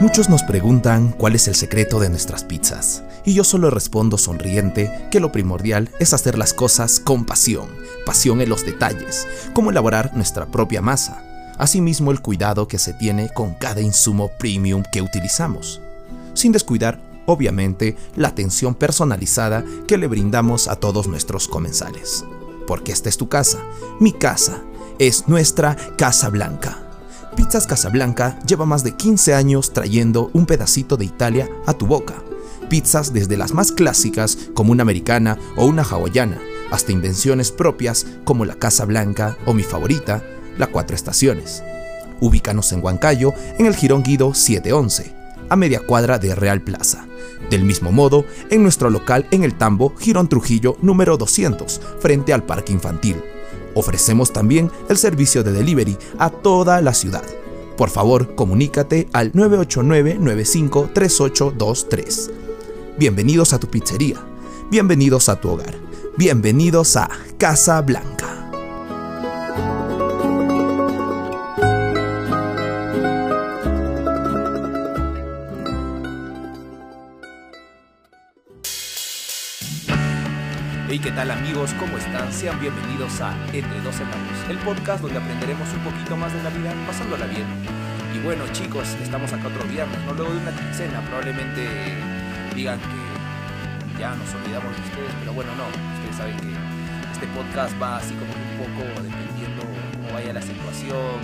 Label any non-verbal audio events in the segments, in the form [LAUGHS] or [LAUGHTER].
Muchos nos preguntan cuál es el secreto de nuestras pizzas, y yo solo respondo sonriente que lo primordial es hacer las cosas con pasión, pasión en los detalles, como elaborar nuestra propia masa, asimismo el cuidado que se tiene con cada insumo premium que utilizamos, sin descuidar, obviamente, la atención personalizada que le brindamos a todos nuestros comensales. Porque esta es tu casa, mi casa, es nuestra Casa Blanca. Pizzas Casablanca lleva más de 15 años trayendo un pedacito de Italia a tu boca. Pizzas desde las más clásicas como una americana o una hawaiana, hasta invenciones propias como la Casa Blanca o mi favorita, la Cuatro Estaciones. Ubícanos en Huancayo, en el Girón Guido 711, a media cuadra de Real Plaza. Del mismo modo, en nuestro local en el Tambo, Girón Trujillo número 200, frente al Parque Infantil. Ofrecemos también el servicio de delivery a toda la ciudad. Por favor, comunícate al 989-953823. Bienvenidos a tu pizzería. Bienvenidos a tu hogar. Bienvenidos a Casa Blanca. Hey, ¿qué tal amigos? ¿Cómo están? Sean bienvenidos a Entre dos Enanos, el podcast donde aprenderemos un poquito más de la vida pasándola bien. Y bueno chicos, estamos acá otro viernes, ¿no? Luego de una quincena, probablemente digan que ya nos olvidamos de ustedes, pero bueno, no, ustedes saben que este podcast va así como un poco dependiendo cómo vaya la situación.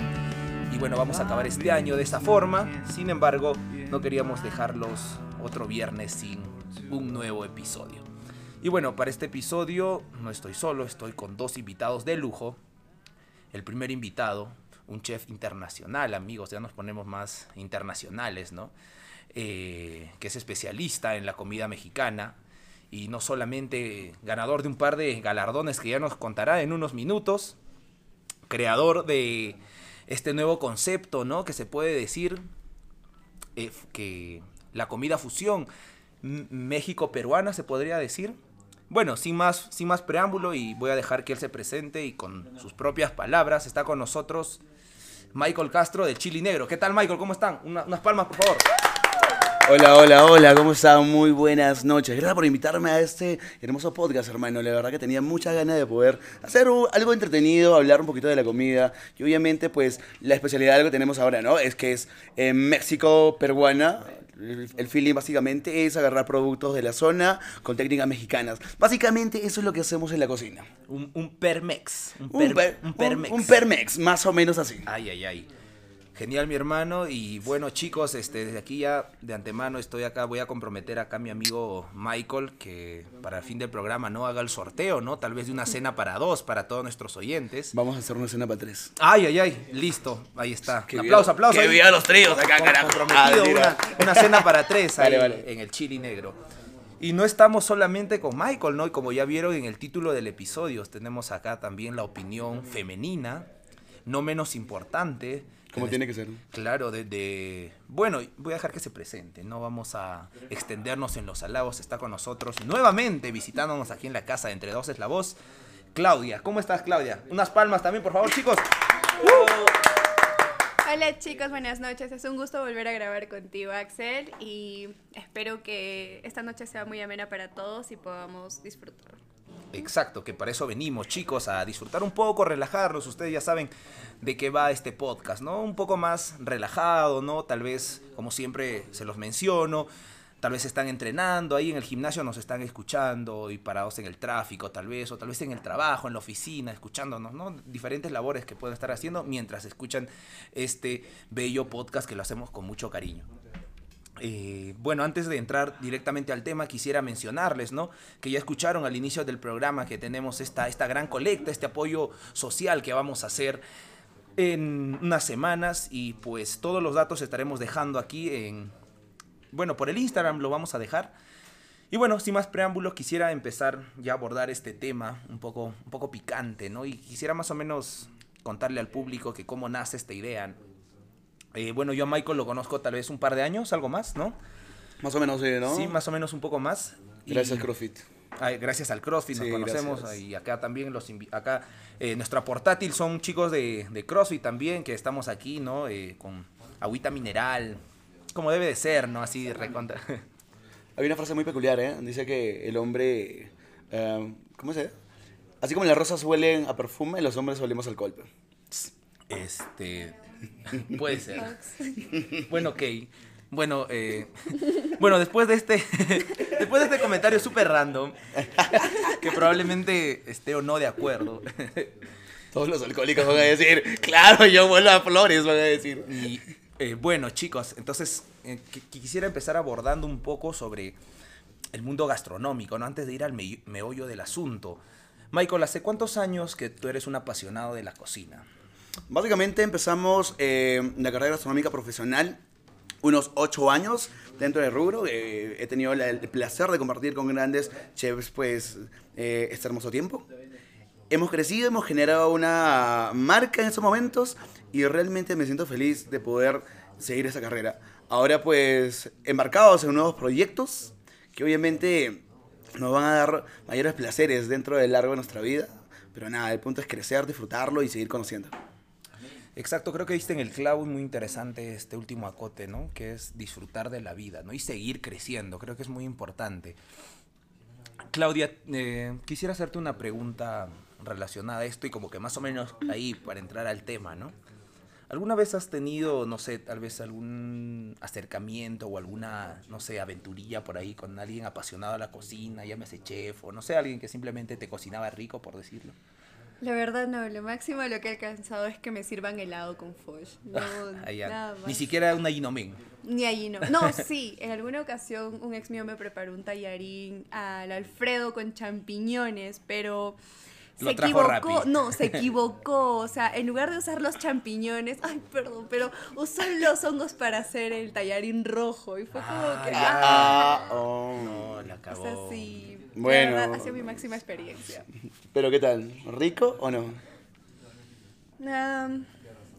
Y bueno, vamos a acabar este año de esta forma, sin embargo, no queríamos dejarlos otro viernes sin un nuevo episodio. Y bueno, para este episodio no estoy solo, estoy con dos invitados de lujo. El primer invitado, un chef internacional, amigos, ya nos ponemos más internacionales, ¿no? Eh, que es especialista en la comida mexicana y no solamente ganador de un par de galardones que ya nos contará en unos minutos, creador de este nuevo concepto, ¿no? Que se puede decir eh, que la comida fusión México-peruana, se podría decir. Bueno, sin más, sin más preámbulo y voy a dejar que él se presente y con sus propias palabras está con nosotros Michael Castro del Chili Negro. ¿Qué tal Michael? ¿Cómo están? Una- unas palmas, por favor. Hola, hola, hola, ¿cómo están? Muy buenas noches. Gracias por invitarme a este hermoso podcast, hermano. La verdad que tenía muchas ganas de poder hacer algo entretenido, hablar un poquito de la comida. Y obviamente, pues, la especialidad que tenemos ahora, ¿no? Es que es eh, México peruana. El, el feeling básicamente es agarrar productos de la zona con técnicas mexicanas. Básicamente eso es lo que hacemos en la cocina. Un, un permex. Un, Un, per- per- un un- permex. un permex, más o menos así. Ay, ay, ay. Genial, mi hermano. Y bueno, chicos, este, desde aquí ya de antemano estoy acá. Voy a comprometer acá a mi amigo Michael que para el fin del programa no haga el sorteo, ¿no? Tal vez de una cena para dos, para todos nuestros oyentes. Vamos a hacer una cena para tres. Ay, ay, ay. Listo. Ahí está. Que aplauso, aplauso. que viva los tríos acá, carajo. Comprometido, Ah, una, una cena para tres [LAUGHS] ahí Vale, vale. en el chili negro. Y no estamos solamente con Michael, ¿no? Y como ya vieron en el título del episodio, tenemos acá también la opinión femenina, no menos importante. Como En tiene que ser. Claro, de, de- Bueno, voy a dejar que se presente, no vamos a extendernos en los halagos. Está con nosotros nuevamente visitándonos aquí en la casa de Entre Dos es la Voz. Claudia, ¿cómo estás, Claudia? Unas palmas también, por favor, chicos. Hola chicos, buenas noches. Es un gusto volver a grabar contigo, Axel, y espero que esta noche sea muy amena para todos y podamos disfrutar. Exacto, que para eso venimos, chicos, a disfrutar un poco, relajarnos. Ustedes ya saben de qué va este podcast, ¿no? Un poco más relajado, ¿no? Tal vez, como siempre se los menciono, tal vez están entrenando ahí en el gimnasio, nos están escuchando y parados en el tráfico, tal vez, o tal vez en el trabajo, en la oficina, escuchándonos, ¿no? Diferentes labores que pueden estar haciendo mientras escuchan este bello podcast que lo hacemos con mucho cariño. Eh, bueno, antes de entrar directamente al tema, quisiera mencionarles, ¿no? Que ya escucharon al inicio del programa que tenemos esta, esta gran colecta, este apoyo social que vamos a hacer en unas semanas y pues todos los datos estaremos dejando aquí en, bueno, por el Instagram lo vamos a dejar. Y bueno, sin más preámbulos, quisiera empezar ya a abordar este tema un poco, un poco picante, ¿no? Y quisiera más o menos contarle al público que cómo nace esta idea. Eh, bueno, yo a Michael lo conozco tal vez un par de años, algo más, ¿no? Más o menos, sí, ¿no? Sí, más o menos un poco más. Y- Gracias al CrossFit. Ay, gracias al CrossFit nos conocemos gracias. y acá también los acá eh, nuestra portátil son chicos de, de CrossFit también que estamos aquí, ¿no? Eh, con agüita mineral, como debe de ser, ¿no? Así recontra. [LAUGHS] Hay una frase muy peculiar, ¿eh? Dice que el hombre... eh, ¿Cómo se? Así como las rosas huelen a perfume, los hombres olemos alcohol. Este. [LAUGHS] Puede ser. Bueno, ok. Bueno, eh, [LAUGHS] bueno, después de este, [LAUGHS] después de este comentario súper random, que probablemente esté o no de acuerdo, Todos los alcohólicos van a decir, claro, yo vuelo a flores, van a decir. y eh, bueno, chicos, entonces eh, qui- quisiera empezar abordando un poco sobre el mundo gastronómico, ¿no? Antes de ir al me- meollo del asunto. Michael, ¿hace cuántos años que tú eres un apasionado de la cocina? Básicamente empezamos eh, la carrera gastronómica profesional unos ocho años dentro del rubro. Eh, he tenido el placer de compartir con grandes chefs pues eh, este hermoso tiempo. Hemos crecido, hemos generado una marca en estos momentos y realmente me siento feliz de poder seguir esa carrera. Ahora pues embarcados en nuevos proyectos que obviamente nos van a dar mayores placeres dentro del largo de nuestra vida. Pero nada, el punto es crecer, disfrutarlo y seguir conociendo. Exacto, creo que diste en el clavo muy interesante este último acote, ¿no? Que es disfrutar de la vida, ¿no? Y seguir creciendo, creo que es muy importante. Claudia, eh, quisiera hacerte una pregunta relacionada a esto y como que más o menos ahí para entrar al tema, ¿no? ¿Alguna vez has tenido, no sé, tal vez algún acercamiento o alguna, no sé, aventurilla por ahí con alguien apasionado a la cocina, llámese chef o no sé, alguien que simplemente te cocinaba rico, por decirlo? La verdad no, lo máximo lo que he alcanzado es que me sirvan helado con foch. No, [LAUGHS] Ah, nada más. Ni siquiera una Inomen. Ni allí no. No, sí, en alguna ocasión un ex mío me preparó un tallarín al Alfredo con champiñones, pero se Lo trajo equivocó. Rappi. No, se [LAUGHS] equivocó. O sea, en lugar de usar los champiñones, ay, perdón, pero usó los hongos para hacer el tallarín rojo. Y fue como que. Ah, oh. No, la O cagó. sea, sí. de Bueno. verdad, ha sido mi máxima experiencia. Pero ¿qué tal? ¿Rico o no?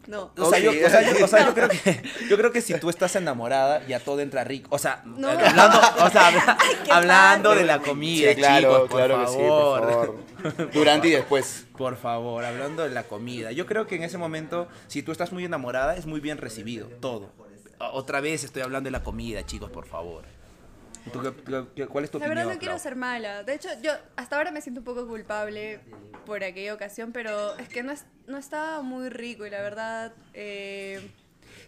No. O sea, yo, o sea, yo- o sea, yo [LAUGHS] creo que yo creo que si tú estás enamorada ya todo entra rico. O sea, No. hablando, o sea, [LAUGHS] habla- hablando padre. de la comida, Sí, claro, chicos, por claro que sí, por favor. Durante y después. Por favor, hablando de la comida. Yo creo que en ese momento, si tú estás muy enamorada, es muy bien recibido, todo. Otra vez estoy hablando de la comida, chicos, por favor. ¿Tú qué- qué- qué- ¿Cuál es tu La opinión? verdad no quiero ser mala. De hecho, yo hasta ahora me siento un poco culpable por aquella ocasión, pero es que no, es, no estaba muy rico y la verdad... eh,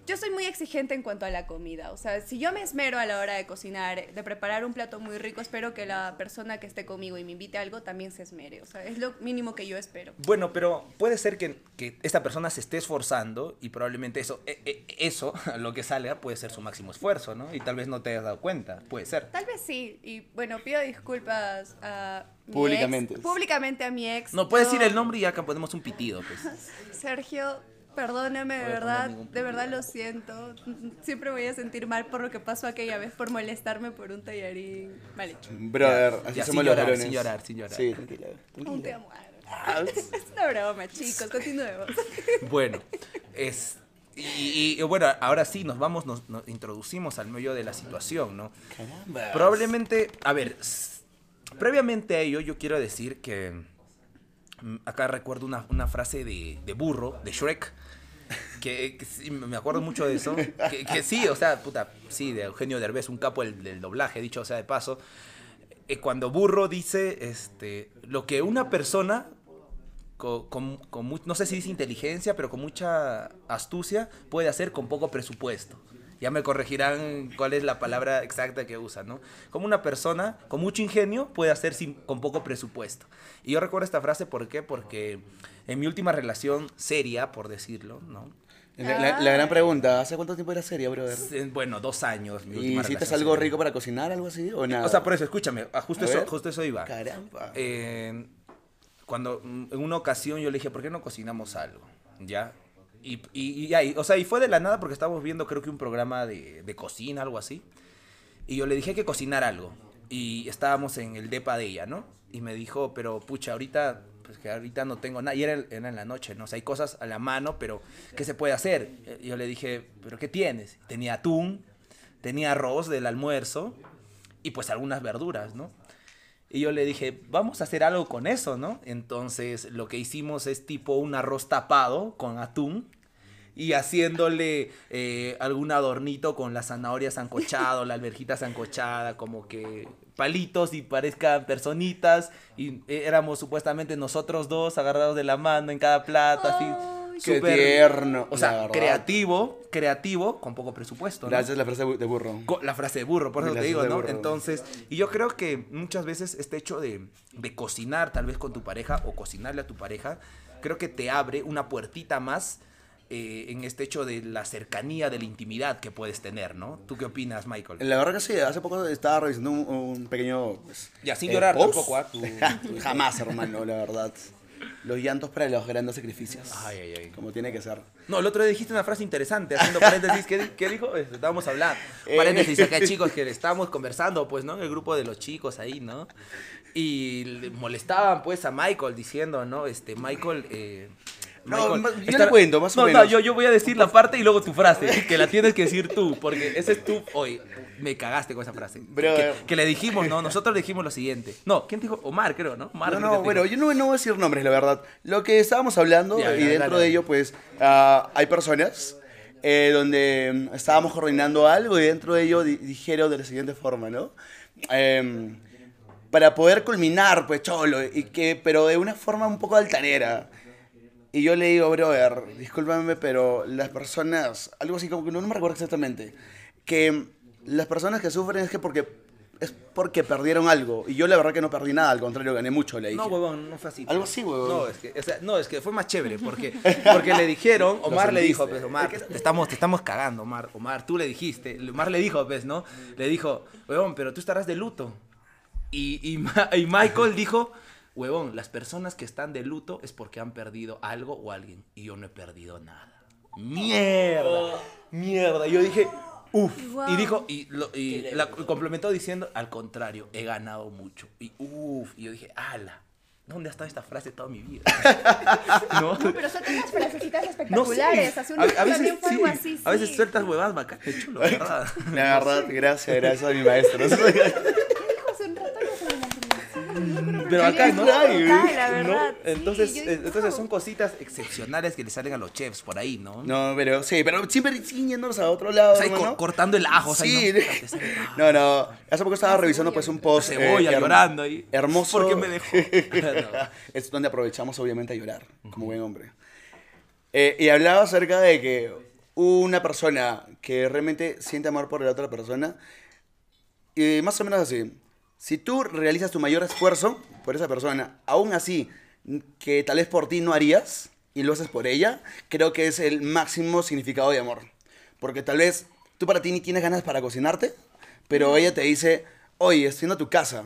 yo soy muy exigente en cuanto a la comida. O sea, si yo me esmero a la hora de cocinar, de preparar un plato muy rico, espero que la persona que esté conmigo y me invite a algo también se esmere. O sea, es lo mínimo que yo espero. Bueno, pero puede ser que, que esta persona se esté esforzando y probablemente eso, e- e- eso, [LAUGHS] lo que salga, puede ser su máximo esfuerzo, ¿no? Y tal vez no te hayas dado cuenta, puede ser. Tal vez sí. Y bueno, pido disculpas a... mi Públicamente. ex- públicamente a mi ex. No puedes Yo- decir el nombre y ya acá ponemos un pitido, pues. [LAUGHS] Sergio, perdóname, de verdad, de verdad lo siento. Siempre voy a sentir mal por lo que pasó aquella vez, por molestarme por un tallarín mal hecho. Brother, así ya, somos sin los llorar, sin llorar, sin llorar. Sí, tranquila. Un tranquila. te amo. [LAUGHS] Es una broma, chicos, continuemos. [LAUGHS] Bueno, es... Y, y- y bueno, ahora sí, nos vamos, nos, nos introducimos al medio de la situación, ¿no? Caramba. Probablemente, a ver, previamente a ello yo quiero decir que mm, acá recuerdo una, una frase de, de burro, de Shrek, que, me acuerdo mucho de eso, que, sí, o sea, puta, sí, de Eugenio Derbez, un capo del, doblaje, dicho sea de paso, eh, cuando burro dice, este, lo que una persona con, con- con no sé si dice inteligencia, pero con mucha astucia, puede hacer con poco presupuesto. Ya me corregirán cuál es la palabra exacta que usa, ¿no? Como una persona con mucho ingenio puede hacer sin, con poco presupuesto. Y yo recuerdo esta frase, ¿por qué? Porque en mi última relación seria, por decirlo, ¿no? La, la- la gran pregunta, ¿hace cuánto tiempo era seria, brother? Eh, Bueno, dos años. Mi ¿Y hiciste algo seria. rico para cocinar, algo así? ¿O nada? O sea, por eso, escúchame, a justo, A eso, ver. justo eso iba. Caramba. Eh, cuando mm, en una ocasión yo le dije, ¿por qué no cocinamos algo? ¿Ya? Y, y, y y- o sea, y fue de la nada porque estábamos viendo creo que un programa de, de cocina, algo así. Y yo le dije "Hay que cocinar algo. Y estábamos en el depa de ella, ¿no? Y me dijo, pero pucha, ahorita, pues que ahorita no tengo nada. Y era, era en la noche, ¿no? O sea, hay cosas a la mano, pero ¿qué se puede hacer? Y yo le dije, ¿pero qué tienes? Tenía atún, tenía arroz del almuerzo y pues algunas verduras, ¿no? Y yo le dije, vamos a hacer algo con eso, ¿no? Entonces lo que hicimos es tipo un arroz tapado con atún y haciéndole eh, algún adornito con la zanahoria sancochada o la alberjita sancochada, como que palitos y parezcan personitas y eh, éramos supuestamente nosotros dos agarrados de la mano en cada plato, así. Qué súper- tierno, O sea, creativo, creativo, con poco presupuesto. ¿no? Gracias la frase de burro. Co- La frase de burro, por eso te digo, ¿no? Entonces, y yo creo que muchas veces este hecho de, de cocinar tal vez con tu pareja o cocinarle a tu pareja, creo que te abre una puertita más eh, en este hecho de la cercanía, de la intimidad que puedes tener, ¿no? ¿Tú qué opinas, Michael? La verdad que sí, hace poco estaba revisando un, un pequeño... Pues, Ya, sin llorar post. tampoco, ¿ah? Tú- [LAUGHS] Jamás, hermano, la verdad. Los llantos para los grandes sacrificios. Ay, ay, ay. Como tiene que ser. No, el otro día dijiste una frase interesante, haciendo paréntesis, ¿qué, qué dijo? Este, Estábamos hablando. Eh. Paréntesis acá, chicos, que estábamos conversando, pues, ¿no? En el grupo de los chicos ahí, ¿no? Y le molestaban, pues, a Michael diciendo, ¿no? Este, Michael... Eh, No, Michael, ma- yo le cuento, más o no, menos. No, yo, yo voy a decir la parte y luego tu frase, que la tienes que decir tú, porque ese es tú. Oye, me cagaste con esa frase. Que, que le dijimos, ¿no? Nosotros le dijimos lo siguiente. No, ¿quién dijo? Omar, creo, ¿no? Omar No, no, bueno, yo no, no voy a decir nombres, la verdad. Lo que estábamos hablando, Ya, y dentro dale. de ello, pues, ah, hay personas eh, donde mm, estábamos coordinando algo y dentro de ello di- dijeron de la siguiente forma, ¿no? Em, para poder culminar, pues, cholo, y que, pero de una forma un poco altanera. Y yo le digo, brother, discúlpame, pero las personas, algo así como que no, no me recuerdo exactamente, que las personas que sufren es que porque es porque perdieron algo. Y yo la verdad que no perdí nada, al contrario, gané mucho, le dije. No, huevón, no fue así. Algo así, huevón. No, es que, o sea, no, es que fue más chévere, porque, [LAUGHS] porque le dijeron, Omar le dijo, pues, Omar, te estamos, te estamos cagando, Omar, Omar, tú le dijiste, Omar le dijo, pues, ¿no? Le dijo, huevón, pero tú estarás de luto. Y, y, y Michael dijo, huevón, las personas que están de luto es porque han perdido algo o alguien, y yo no he perdido nada. Mierda, mierda. Y yo dije, uff. Wow. Y dijo, y, lo, y la complementó diciendo, al contrario, he ganado mucho. Y uff. Y yo dije, ala, ¿dónde ha estado esta frase toda mi vida? [LAUGHS] ¿No? No, pero son unas [LAUGHS] frasecitas No sé. espectaculares. Hace un A, a veces, también fue sí, algo así. a veces sí. sueltas huevadas bacanas, chulo, [LAUGHS] ¿verdad? La verdad, gracias, gracias a mi maestro. ¿Qué dijo hace un rato ya sobre la relación? Pero acá, ¿no? Ay, la [LAUGHS] ¿No? sí, Entonces, eh, digo, entonces wow. son cositas excepcionales que le salen a los chefs por ahí, ¿no? No, pero sí, pero siempre yéndonos a otro lado, O sea, cor- cortando el ajo, o sea, Sí. ¿no? No, no. Hace poco estaba revisando pues un la post. cebolla her- llorando ahí. Hermoso. ¿Por qué me dejó? [LAUGHS] Es donde aprovechamos obviamente a llorar, como buen hombre. Eh, y hablaba acerca de que una persona que realmente siente amor por la otra persona, y más o menos así, si tú realizas tu mayor esfuerzo por esa persona, aún así, que tal vez por ti no harías, y lo haces por ella, creo que es el máximo significado de amor. Porque tal vez tú para ti ni tienes ganas para cocinarte, pero ella te dice, oye, estoy en tu casa,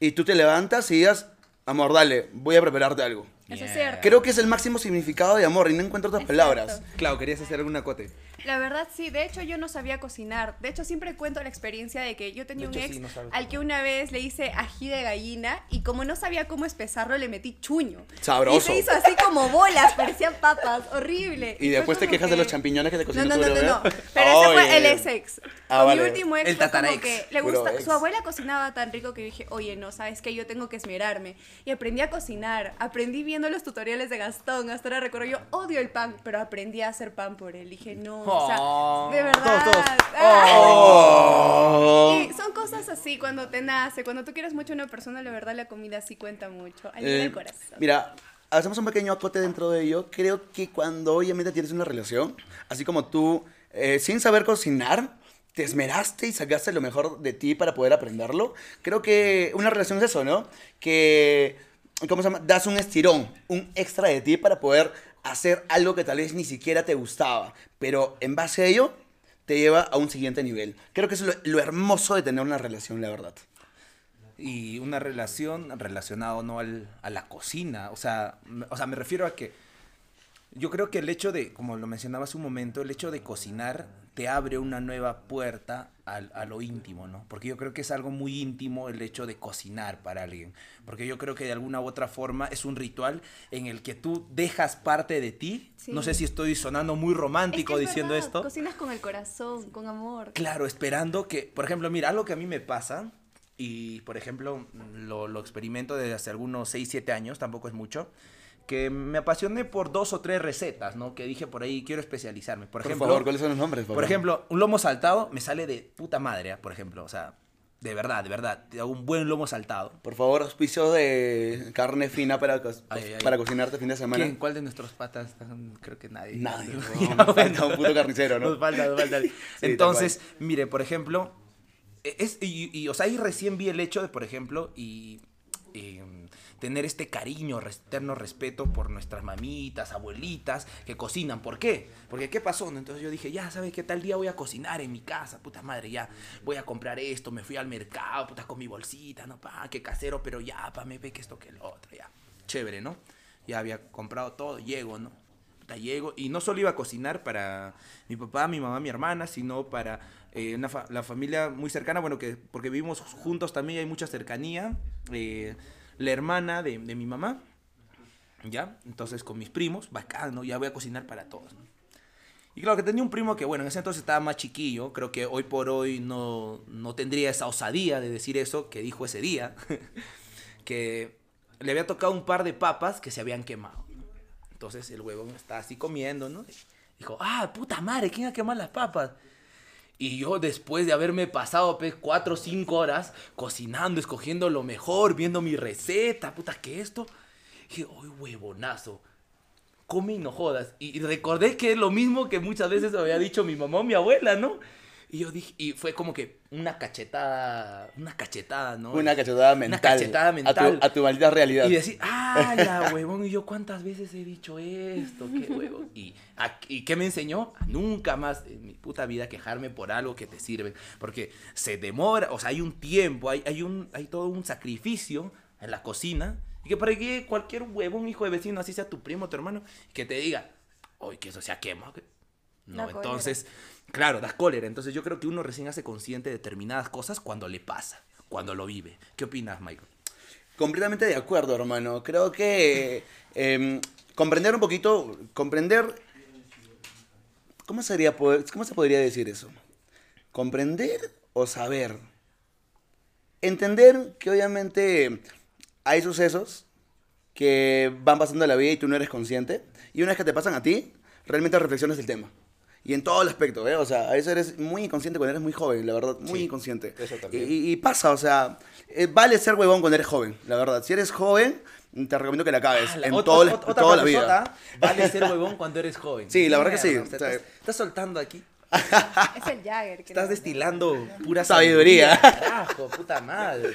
y tú te levantas y digas, amor, dale, voy a prepararte algo. Eso es cierto. Creo que es el máximo significado de amor y no encuentro otras Es palabras. cierto. Claro, querías hacer algún acote. La verdad sí, de hecho yo no sabía cocinar. De hecho siempre cuento la experiencia de que yo tenía De un hecho, ex sí, no al que una vez le hice ají de gallina y como no sabía cómo espesarlo le metí chuño. Sabroso. Y se hizo así como bolas, parecían papas, horrible. Y fue después te quejas de que- los champiñones que te No, cocinó no, tu no, no, bebé. no. Pero ese fue el Oye. ex ex. Ah, vale. mi último ex El fue como que le gusta, ex. su abuela cocinaba tan rico que dije, oye, no, sabes que yo tengo que esmerarme. Y aprendí a cocinar, aprendí viendo los tutoriales de Gastón, hasta ahora recuerdo, yo odio el pan, pero aprendí a hacer pan por él. Dije, no, o Oh. sea, de verdad. Todos, todos. Ah. Oh. Y son cosas así cuando te nace, cuando tú quieres mucho a una persona, la verdad la comida sí cuenta mucho. Eh, el corazón. Mira, hacemos un pequeño acote dentro de ello. Creo que cuando obviamente tienes una relación, así como tú, eh, sin saber cocinar, te esmeraste y sacaste lo mejor de ti para poder aprenderlo. Creo que una relación es eso, ¿no? Que, ¿cómo se llama? Das un estirón, un extra de ti para poder hacer algo que tal vez ni siquiera te gustaba. Pero en base a ello, te lleva a un siguiente nivel. Creo que es lo, hermoso de tener una relación, la verdad. y una relación relacionada no al, a la cocina. O sea, o sea, me refiero a que yo creo que el hecho de, como lo mencionaba hace un momento, el hecho de cocinar te abre una nueva puerta al- a lo íntimo, ¿no? Porque yo creo que es algo muy íntimo el hecho de cocinar para alguien. Porque yo creo que de alguna u otra forma es un ritual en el que tú dejas parte de ti. Sí. No sé si estoy sonando muy Es que romántico es diciendo verdad, esto. Cocinas con el corazón, con amor. Claro, esperando que, por ejemplo, mira, algo que a mí me pasa, y por ejemplo, lo, lo experimento desde hace algunos 6, 7 años, tampoco es mucho, que me apasioné por dos o tres recetas, ¿no? Que dije por ahí, quiero especializarme. Por, Por ejemplo, favor, ¿cuáles son los nombres? por ejemplo, un lomo saltado me sale de puta madre, ¿ah? por ejemplo. O sea, de verdad, de verdad. Un buen lomo saltado. Por favor, auspicio de carne fina para, co- Ay, ay. para cocinarte fin de semana. ¿Quién? ¿Cuál de nuestros patas? Creo que nadie. Nadie, [LAUGHS] nos falta un puto carnicero, ¿no? Nos falta, nos falta. [LAUGHS] Entonces, mire, por ejemplo, e, es, y, y, o sea, ahí recién vi el hecho de, por ejemplo, y, y, tener este cariño, eterno respeto por nuestras mamitas, abuelitas que cocinan. ¿Por qué? Porque ¿qué pasó? Entonces yo dije, ya, ¿sabes qué tal día voy a cocinar en mi casa? Puta madre, ya, voy a comprar esto, me fui al mercado, puta, con mi bolsita, no, pa, qué casero, pero ya, pa, me ve que esto, que lo otro, ya. Chévere, ¿no? Ya había comprado todo, llego, ¿no? Llego y no solo iba a cocinar para mi papá, mi mamá, mi hermana, sino para eh, la familia muy cercana, bueno, que porque vivimos juntos también hay mucha cercanía. eh, la hermana de, de mi mamá, ¿ya? Entonces con mis primos, bacán, ¿no? Ya voy a cocinar para todos. Y claro que tenía un primo que, bueno, en ese entonces estaba más chiquillo, creo que hoy por hoy no, no tendría esa osadía de decir eso que dijo ese día, [LAUGHS] que le había tocado un par de papas que se habían quemado. Entonces el huevón está así comiendo, ¿no? Dijo, ah, puta madre, ¿quién ha quemado las papas? Y yo después de haberme pasado pues, cuatro o cinco horas cocinando, escogiendo lo mejor, viendo mi receta, puta, que esto, dije, uy, huevonazo, come y no jodas. Y, y recordé que es lo mismo que muchas veces había dicho mi mamá o mi abuela, ¿no? Y yo dije, y fue como que una cachetada, una cachetada, ¿no? Una cachetada mental. cachetada A mental. tu, a tu maldita realidad. Y decir, ah, la huevón, y yo cuántas veces he dicho esto, qué huevón. Y, a- ¿Y qué me enseñó? A nunca más en mi puta vida quejarme por algo que te sirve. Porque se demora, o sea, hay un tiempo, hay, hay, un, hay todo un sacrificio en la cocina. Y que para que cualquier huevón, hijo de vecino, así sea tu primo, tu hermano, que te diga, oye, que eso se ha quemado. que-". No, cólera. Claro, das cólera. Entonces yo creo que uno recién hace consciente de determinadas cosas cuando le pasa, cuando lo vive. ¿Qué opinas, Michael? Completamente de acuerdo, hermano. Creo que em, comprender un poquito, comprender... ¿Cómo, sería, ¿Cómo se podría decir eso? Comprender o saber. Entender que obviamente hay sucesos que van pasando en la vida y tú no eres consciente. Y una vez que te pasan a ti, realmente reflexionas el tema. Y en todo el aspecto, ¿eh? O sea, a veces eres muy inconsciente cuando eres muy joven, la verdad, muy Sí, inconsciente. eso Y, también. y- y pasa, o sea, eh, vale ser huevón cuando eres joven, la verdad. Si eres joven, te recomiendo que la acabes Ah, la- en todo otra toda la vida. Vale ser [LAUGHS] huevón cuando eres joven. Sí, la verdad que sí. O sea, estás, estás soltando aquí. [LAUGHS] Es el Jagger. Estás destilando pura Sabiduría. Carajo, puta madre.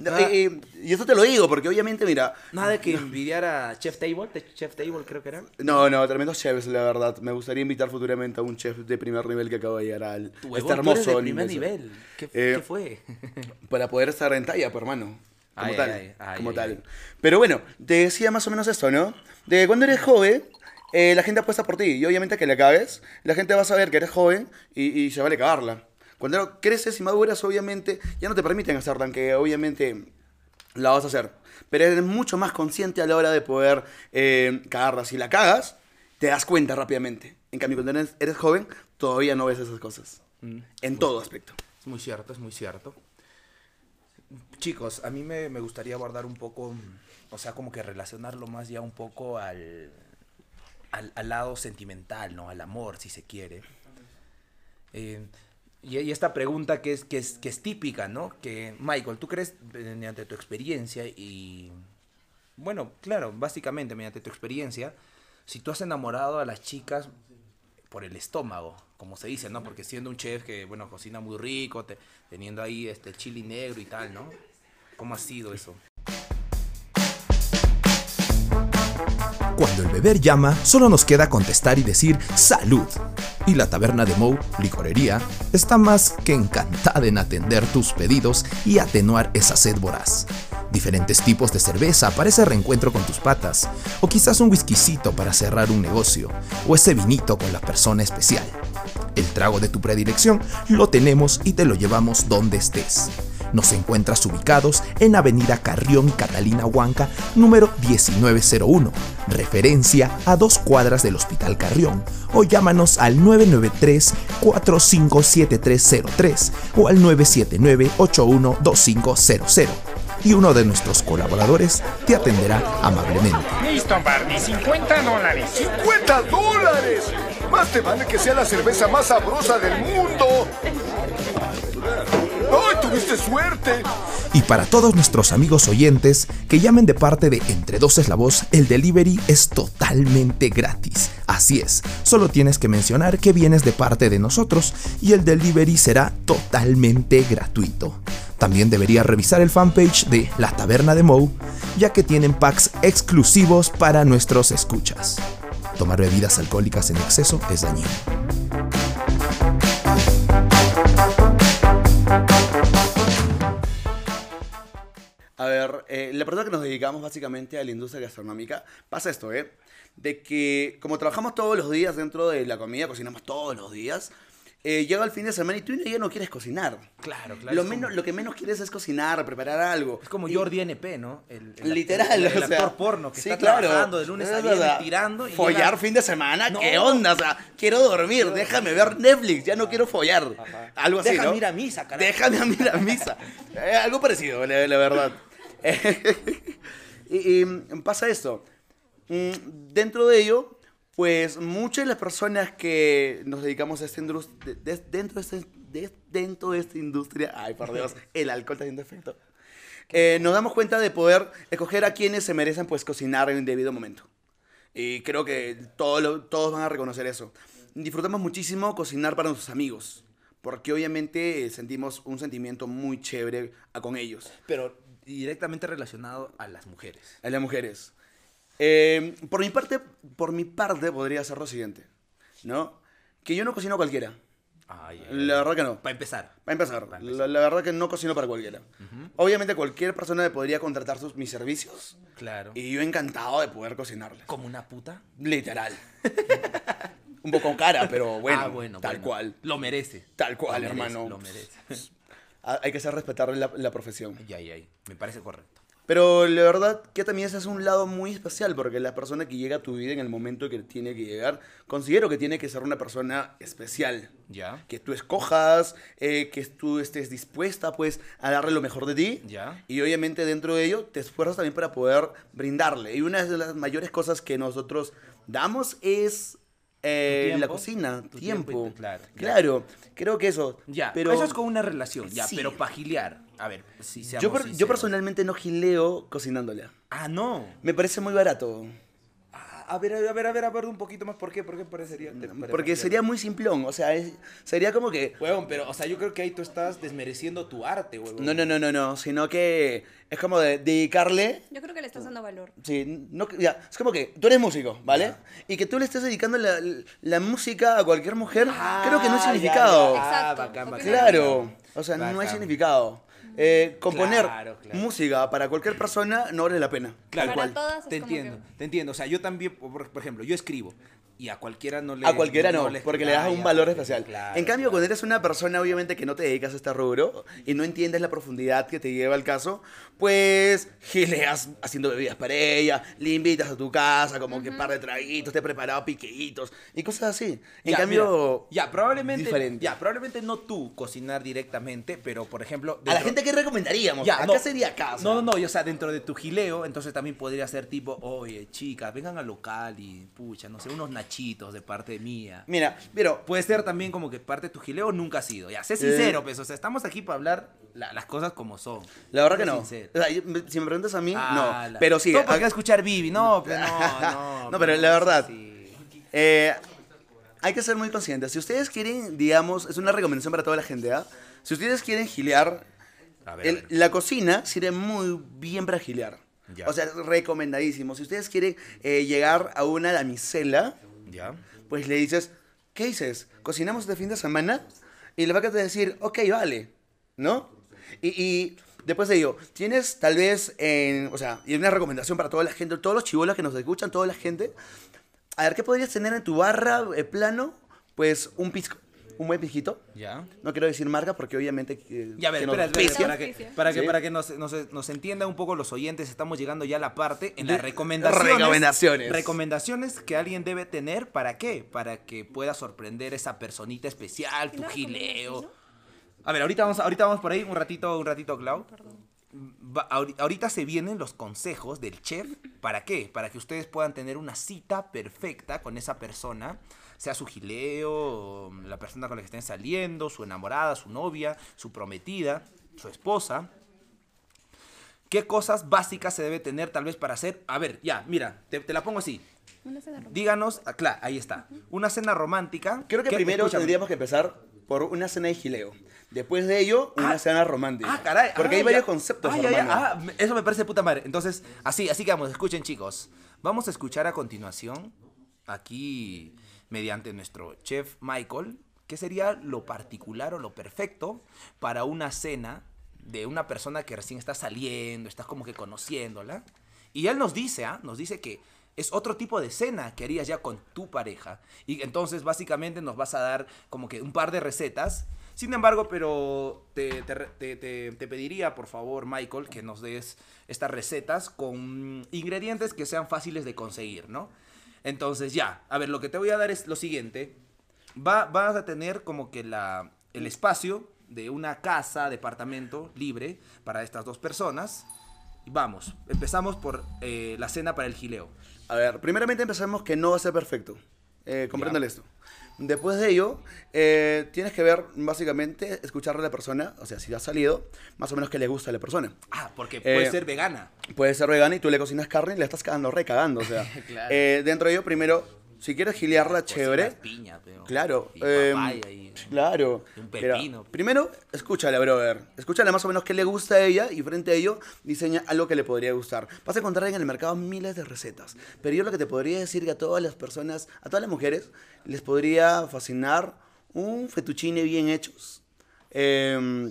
No, Nada, y, y- y eso te lo digo, porque obviamente, mira, nada de que envidiar a Chef Table, Chef Table creo que era. no, no, tremendos chefs, la verdad. Me gustaría invitar futuramente a un chef de primer nivel que acaba de llegar al Tu este hermoso de primer nivel. ¿Qué, Eh, qué fue? para poder estar en talla, pues, hermano. Como Ay, tal. ay, ay, como tal. Pero bueno, te decía más o menos esto, ¿no? De que cuando eres joven, eh, la gente apuesta por ti. Y obviamente que la cagues, la gente va a saber que eres joven y, y se vale cagarla. Cuando creces y maduras, obviamente, ya no te permiten hacerla, aunque obviamente la vas a hacer. Pero eres mucho más consciente a la hora de poder eh, cagarla. Si la cagas, te das cuenta rápidamente. En cambio, cuando eres, eres joven, todavía no ves esas cosas. Mm. En todo aspecto. Es muy cierto, es muy cierto. Chicos, a mí me, me gustaría abordar un poco, o sea, como que relacionarlo más ya un poco al, al, al lado sentimental, ¿no? Al amor, si se quiere. Eh, y, esta pregunta que es, que, es, que es típica, ¿no? Que, Michael, ¿tú crees, mediante tu experiencia y... Bueno, claro, básicamente mediante tu experiencia, si tú has enamorado a las chicas por el estómago, como se dice, ¿no? Porque siendo un chef que, bueno, cocina muy rico, te- teniendo ahí este chili negro y tal, ¿no? ¿Cómo ha sido eso? Cuando el beber llama, solo nos queda contestar y decir salud. Y la taberna de Moe, licorería, está más que encantada en atender tus pedidos y atenuar esa sed voraz. Diferentes tipos de cerveza para ese reencuentro con tus patas, o quizás un whiskycito para cerrar un negocio, o ese vinito con la persona especial. El trago de tu predilección lo tenemos y te lo llevamos donde estés. Nos encuentras ubicados en Avenida Carrión y Catalina Huanca, número 1901, referencia a dos cuadras del Hospital Carrión, o llámanos al 993-457303 o al 979-812500. y uno de nuestros colaboradores te atenderá amablemente. Listo, Barney, 50 dólares. ¡50 dólares! Más te vale que sea la cerveza más sabrosa del mundo. ¡Ay, tuviste suerte! Y para todos nuestros amigos oyentes que llamen de parte de Entre Dos es la Voz, el delivery es totalmente gratis. Así es, solo tienes que mencionar que vienes de parte de nosotros y el delivery será totalmente gratuito. También deberías revisar el fanpage de La Taberna de Moe, ya que tienen packs exclusivos para nuestros escuchas. Tomar bebidas alcohólicas en exceso es dañino. Eh, la persona que nos dedicamos básicamente a la industria gastronómica, pasa esto, ¿eh? De que como trabajamos todos los días dentro de la comida, cocinamos todos los días, eh, llega el fin de semana y tú ya no quieres cocinar. Claro, claro. Lo, menos, como- lo que menos quieres es cocinar, preparar algo. Es como Y- Jordi NP, ¿no? El, el- Literal, el, el o sea, actor porno que sí, está claro. trabajando de lunes a Es viernes tirando y follar llega- fin de semana, No. ¿qué onda? O sea, quiero dormir, déjame ver Netflix, ya no quiero follar. Algo así, Déjame ¿no? ir a misa, carajo. Déjame ir a misa. [LAUGHS] Eh, algo parecido, la, la verdad. [LAUGHS] y, y pasa esto. Mm, Dentro de ello, pues muchas de las personas que nos dedicamos a esta industria, dentro, de este- de- dentro de esta industria, ay por Dios, [LAUGHS] el alcohol está haciendo efecto, eh, nos damos cuenta de poder escoger a quienes se merecen pues cocinar en el debido momento. Y creo que todo lo- todos van a reconocer eso. Disfrutamos muchísimo cocinar para nuestros amigos, porque obviamente eh, sentimos un sentimiento muy chévere a con ellos, Pero directamente relacionado a las mujeres. a las mujeres. Eh, por mi parte, por mi parte podría ser lo siguiente, ¿no? Que yo no cocino cualquiera. Ay, La verdad que no. Para empezar. Para empezar, Pa' empezar. La, la verdad que no cocino para cualquiera. Obviamente cualquier persona me podría contratar sus, mis servicios Claro. y yo encantado de poder cocinarles. ¿Como una puta? Literal. [LAUGHS] Un poco cara, pero bueno, Ah, bueno, tal bueno. cual. Lo merece. Tal cual, Lo merece, hermano. Lo merece. Ah, Hay que hacer respetar la, la profesión. ya, ya, ya. Me parece correcto. Pero la verdad que también ese es un lado muy especial, porque la persona que llega a tu vida en el momento que tiene que llegar, considero que tiene que ser una persona especial. Ya. Que tú escojas, eh, que tú estés dispuesta pues a darle lo mejor de ti. Ya. Y obviamente dentro de ello te esfuerzas también para poder brindarle. Y una de las mayores cosas que nosotros damos es eh, la cocina, tu tiempo. claro, Claro, creo que eso. Ya, pero eso es con una relación, ya, Sí. pero para gilear. A ver, si yo, per- yo personalmente no gileo cocinándole. Ah, no. Me parece muy barato. Ah, A ver, a ver, a ver, a ver un poquito más. ¿Por qué? ¿Por qué parecería? te- Porque parecería- sería muy simplón. O sea, es- sería como que. Huevón, pero, o sea, yo creo que ahí tú estás desmereciendo tu arte, huevón. No, no, no, no, no. Sino que es como de dedicarle. Yo creo que le estás dando valor. Sí, no, ya, es como que tú eres músico, ¿vale? Y que tú le estés dedicando la, la música a cualquier mujer, creo que no hay Ah, ya, significado. ya. Ah, Exacto, bacán, bacán. Claro, o sea, no hay Bacán. significado. Eh, componer Claro, claro. música para cualquier persona no vale la pena. Claro, Para cual. todas es Te como entiendo, que- te entiendo. O sea, yo también, por, por ejemplo, yo escribo y a cualquiera no le... A cualquiera no, porque le das un valor especial. claro, en cambio, claro. cuando eres una persona, obviamente, que no te dedicas a este rubro y no entiendes la profundidad que te lleva el caso, pues gileas haciendo bebidas para ella, le invitas a tu casa, como que par de traguitos, te he preparado piqueitos y cosas así. En Ya, cambio, mira, ya, probablemente, diferente. ya, probablemente no tú cocinar directamente, pero por ejemplo... a la gente, ¿qué recomendaríamos? Ya, acá no. sería casa. No, no, no, y, o sea, dentro de tu gileo, entonces también podría ser tipo, oye, chicas, vengan al local y, pucha, no sé, unos nachitos de parte mía. Mira, pero Puede ser también como que parte de tu gileo nunca ha sido. Ya, sé sincero, pues, o sea, estamos aquí para hablar la- las cosas como son. la verdad que Sé no. sincero. O sea, yo- me- si me preguntas a mí, Ah, no. la- Pero sí, Todo porque acá- escuchar Vivi, no, pero no, no. [LAUGHS] No, pero la verdad, sí. Eh, hay que ser muy conscientes. Si ustedes quieren, digamos, es una recomendación para toda la gente, ¿ah? Si ustedes quieren gilear, A ver, el- a ver. la cocina sirve muy bien para gilear. Ya. O sea, recomendadísimo. Si ustedes quieren eh, llegar a una damisela, Pues le dices, ¿qué dices? ¿Cocinamos este fin de semana? Y le va a decir, ok, vale, ¿no? Y, y después de ello, tienes tal vez, en, o sea, y una recomendación para toda la gente, todos los chivolos que nos escuchan, toda la gente, a ver, ¿qué podrías tener en tu barra eh, plano? Pues un pisco, un buen pisquito. Ya. No quiero decir marca porque obviamente... eh, Ya, a ver, que espera, espera, auspician. para que, para que, Sí. para que nos, nos, nos entiendan un poco los oyentes, estamos llegando ya a la parte en las recomendaciones. recomendaciones. Recomendaciones que alguien debe tener, ¿para qué? Para que pueda sorprender esa personita especial, tu ¿Quién la gileo. A ver, ahorita vamos, ahorita vamos por ahí, un ratito, un ratito, Clau. va- ahori- ahorita se vienen los consejos del chef. ¿Para qué? Para que ustedes puedan tener una cita perfecta con esa persona, sea su gileo, la persona con la que estén saliendo, su enamorada, su novia, su prometida, su esposa. ¿Qué cosas básicas se debe tener tal vez para hacer? A ver, ya, mira, te, te la pongo así. Una cena romántica. Díganos, ah, claro, ahí está. Una cena romántica. Creo que ¿Qué- primero escúchame. tendríamos que empezar por una cena de gileo. Después de ello, una Ah, cena romántica. Ah, caray. Porque ah, hay varios conceptos, Ah, ya. Ah, eso me parece puta madre. Entonces, así, así que vamos, escuchen chicos. Vamos a escuchar a continuación, aquí, mediante nuestro chef Michael, qué sería lo particular o lo perfecto para una cena de una persona que recién está saliendo, estás como que conociéndola. Y él nos dice, ¿ah? Nos dice que es otro tipo de cena que harías ya con tu pareja. Y entonces básicamente nos vas a dar como que un par de recetas. Sin embargo, pero te, te- te- te pediría, por favor, Michael, que nos des estas recetas con ingredientes que sean fáciles de conseguir, ¿no? Entonces ya, a ver, lo que te voy a dar es lo siguiente. Va, vas a tener como que la, el espacio de una casa, departamento libre para estas dos personas. Y vamos, empezamos por eh, la cena para el gileo. A ver, primeramente empezamos que no va a ser perfecto. Eh, compréndale esto. Después de ello, eh, tienes que ver, básicamente, escucharle a la persona, o sea, si ha salido, más o menos qué le gusta a la persona. Ah, porque puede Eh, ser vegana. Puede ser vegana y tú le cocinas carne y le estás cagando, recagando, o sea. [LAUGHS] Claro. eh, dentro de ello, primero, si quieres gilearla chévere, piña, pero- Claro. Y papaya y- claro. y un pepino. primero, escúchale, brother. Escúchale más o menos qué le gusta a ella y frente a ello diseña algo que le podría gustar. Vas a encontrar en el mercado miles de recetas. Pero yo lo que te podría decir que a todas las personas, a todas las mujeres, les podría fascinar un fettuccine bien hechos. em,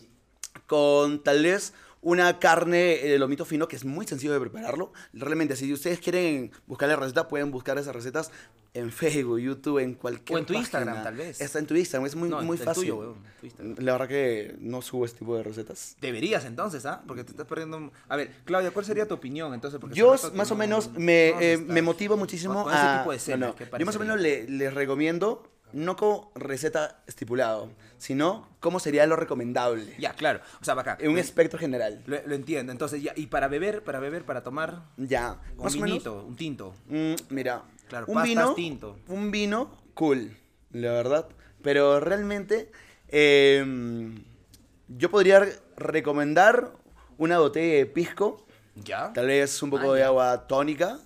con tal vez una carne de lomito fino que es muy sencillo de prepararlo. Realmente, si ustedes quieren buscar la receta, pueden buscar esas recetas en Facebook, YouTube, en cualquier O en tu página. Instagram, tal vez. Está en tu Instagram, es muy, No, muy fácil. tuyo, weón, tu. La verdad que no subo este tipo de recetas. Deberías entonces, ¿ah? Porque te estás perdiendo... A ver, Claudia, ¿cuál sería tu opinión entonces? Porque Yo más o no- menos me, eh, me motivo muchísimo con- con ese a... tipo de cena, no, no. ¿qué Yo más o menos le- les recomiendo, no como receta estipulado, sino cómo sería lo recomendable. Ya, claro. O sea, acá. En un espectro general. Lo, lo entiendo. Entonces, ya, y para beber, para beber, para tomar, Ya. un Más o menos. vinito, un tinto. Mm, mira, Claro, un pastas, vino, tinto. un vino cool, la verdad. Pero realmente eh, yo podría re- recomendar una botella de pisco, ¿Ya? tal vez un poco Ah, de ya. agua tónica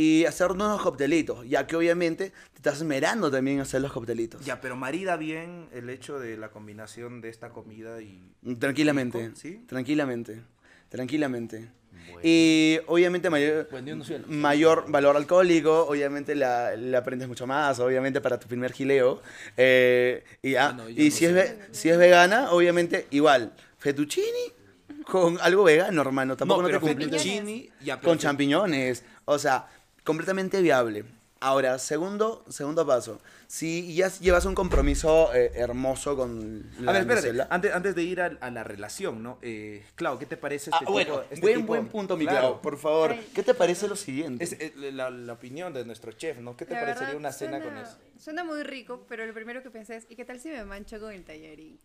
y hacer unos coctelitos, ya que obviamente te estás esmerando también hacer los coctelitos. Ya, pero marida bien el hecho de la combinación de esta comida y... Tranquilamente, ¿sí? tranquilamente, tranquilamente. Bueno. Y obviamente mayor, Bueno, no mayor valor alcohólico, obviamente la, la aprendes mucho más, obviamente para tu primer gileo. Eh, y ya, Bueno, yo y no si, es sé. ve- si es vegana, obviamente igual, fettuccini con algo vegano, hermano, tampoco no, no, pero te fettuccine... Ya, pero Con champiñones, o sea, completamente viable. Ahora, segundo, segundo paso. Si ya llevas un compromiso eh, hermoso con la A ver, espérate, antes, antes de ir a, a la relación, ¿no? Eh, Clau, ¿qué te parece este Ah, bueno, tipo- este buen, tipo- buen punto, mi Claro. Clau. Por favor, Ay. ¿qué te parece lo siguiente? Es eh, la, la opinión de nuestro chef, ¿no? ¿Qué te La parecería verdad, una cena suena- con eso? Suena muy rico, pero lo primero que pensé es, ¿y qué tal si me mancho con el tallarín?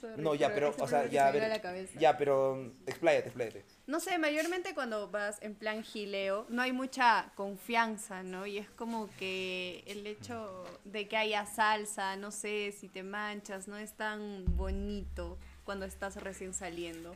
Sorry, No, ya, pero, es lo o sea, ya, a ver, ya, pero, expláyate, expláyate. No sé, mayormente cuando vas en plan gileo, no hay mucha confianza, ¿no? Y es como que el hecho de que haya salsa, no sé, si te manchas, no es tan bonito cuando estás recién saliendo.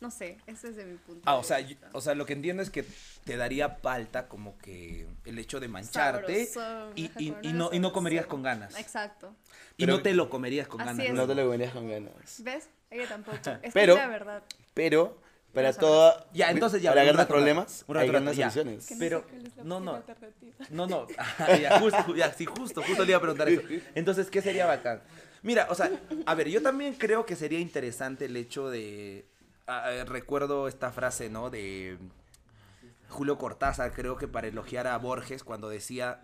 No sé, ese es de mi punto Ah, de o sea, vista. yo- o sea, lo que entiendo es que te daría palta como que el hecho de mancharte Sabrosón, y, y- no, y no comerías con ganas. Exacto. Y Pero- no te lo comerías con ganas. es. No te lo comerías con ganas. ¿Ves? Ella tampoco. [LAUGHS] Es Pero- que es la verdad. Pero, para toda. Ya, entonces ya. Para grandes problemas, hay grandes soluciones. Que Pero, no, no. No, no. [LAUGHS] Ah, ya, justo, ya, sí, justo, justo le iba a preguntar eso. [LAUGHS] Entonces, ¿qué sería bacán? Mira, o sea, a ver, yo también creo que sería interesante el hecho de. Ah, eh, recuerdo esta frase, ¿no? De Julio Cortázar, creo que para elogiar a Borges, cuando decía.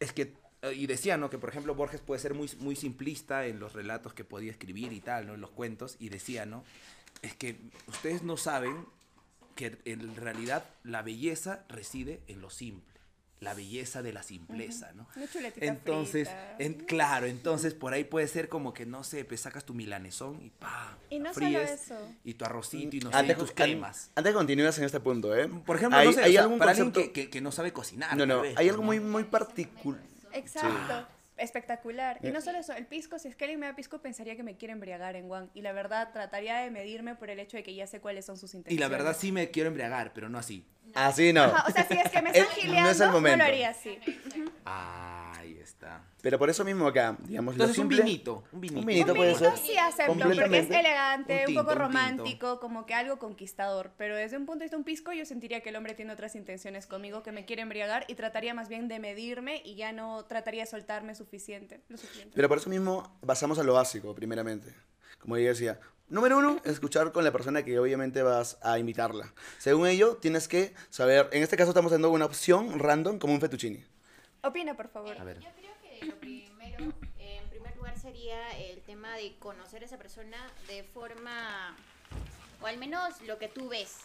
Es que. eh, Y decía, ¿no? Que por ejemplo Borges puede ser muy, muy simplista en los relatos que podía escribir y tal, ¿no? En los cuentos. Y decía, ¿no? Es que ustedes no saben que en realidad la belleza reside en lo simple. La belleza de la simpleza, ¿no? Una chuletita Entonces, en- claro, entonces por ahí puede ser como que, no sé, pues sacas tu milanesón y pa, Y no solo fríes, eso. Y tu arrocito y no sé, Antes, y tus cremas. antes de continuar en este punto, ¿eh? Por ejemplo, hay, no sé, hay o sea, algún para concepto... alguien que, que- que no sabe cocinar. No, no, vez, hay ¿no? algo muy, muy particular. Exacto. Espectacular. Y no solo eso, el pisco, si es que alguien me da pisco, pensaría que me quiere embriagar en One. Y la verdad, trataría de medirme por el hecho de que ya sé cuáles son sus Y intenciones. la verdad sí me quiero embriagar, pero no así. Así no. Ajá, o sea, si es que me [LAUGHS] Eh, están no gileando, es el no, momento. lo haría así. Ahí está. Pero por eso mismo acá, digamos, lo Entonces un simple... vinito, un vinito. Un vinito Un puede vinito ser. sí acepto, porque es completamente. elegante, Un un, tinto, poco un romántico, como que algo conquistador. Pero desde un punto de vista un pisco, yo sentiría que el hombre tiene otras intenciones conmigo, que me quiere embriagar y trataría más bien de medirme y ya no trataría de soltarme suficiente. Lo suficiente. Pero por eso mismo basamos a lo básico, primeramente. Como yo decía, número uno, escuchar con la persona que obviamente vas a invitarla. Según ello, tienes que saber, en este caso estamos dando una opción random como un fettuccine. Opina, por favor. A ver. Yo creo que lo primero, eh, en primer lugar, sería el tema de conocer a esa persona de forma, o al menos lo que tú ves,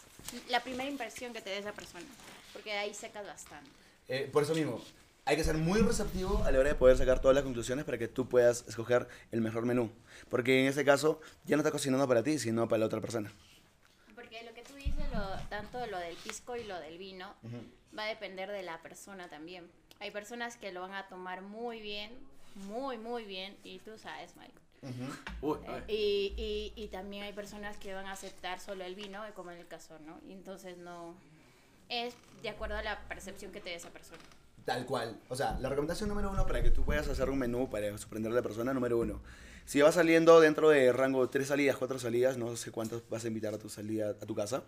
la primera impresión que te da esa persona, porque de ahí sacas bastante. Eh, por eso mismo, hay que ser muy receptivo a la hora de poder sacar todas las conclusiones para que tú puedas escoger el mejor menú. Porque en este caso, ya no está cocinando para ti, sino para la otra persona. Porque lo que tú dices, lo, tanto lo del pisco y lo del vino, va a depender de la persona también. Hay personas que lo van a tomar muy bien, muy, muy bien, y tú sabes, Mike. Uy, Y, y, y también hay personas que van a aceptar solo el vino, como en el caso, ¿no? Y entonces no. Es de acuerdo a la percepción que te dé esa persona. Tal cual. O sea, la recomendación número uno para que tú puedas hacer un menú para sorprender a la persona, número uno. Si vas saliendo dentro de rango tres salidas, cuatro salidas, no sé cuántos vas a invitar a tu salida a tu casa.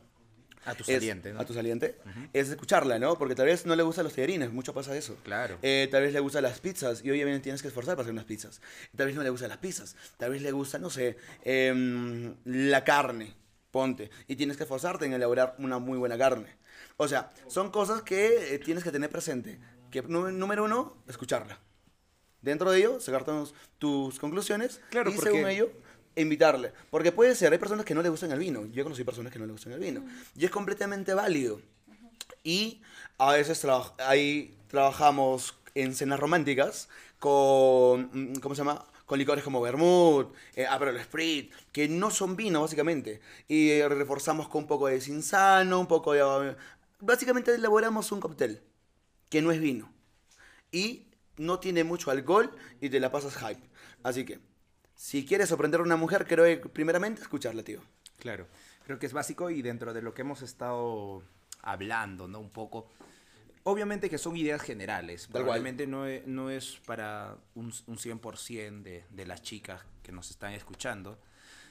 A tu es- saliente, ¿no? A tu saliente. Es escucharla, ¿no? Porque tal vez no le gustan los tallarines, mucho pasa eso. Claro. Eh, tal vez le gustan las pizzas y obviamente tienes que esforzar para hacer unas pizzas. Tal vez no le gustan las pizzas. Tal vez le gusta, no sé, em, la carne. Ponte. Y tienes que esforzarte en elaborar una muy buena carne. O sea, son cosas que eh, tienes que tener presente. Que nú- número uno, escucharla. Dentro de ello, sacar tus, tus conclusiones Claro, y porque- según ello, invitarle. Porque puede ser, hay personas que no le gustan el vino. Yo conocí personas que no le gustan el vino. Y es completamente válido. Y a veces ahí trabajamos en cenas románticas con, mm, ¿cómo se llama? Con licores como vermouth, eh, Aperol Spritz, que no son vino básicamente. Y eh, reforzamos con un poco de cinsano, un poco de... Básicamente elaboramos un cóctel que no es vino. Y no tiene mucho alcohol y te la pasas hype. Así que, si quieres sorprender a una mujer, creo que primeramente escucharla, tío. Claro, creo que es básico y dentro de lo que hemos estado hablando, ¿no? Un poco. Obviamente que son ideas generales. Probablemente no es, no es para un, un 100% de, de las chicas que nos están escuchando.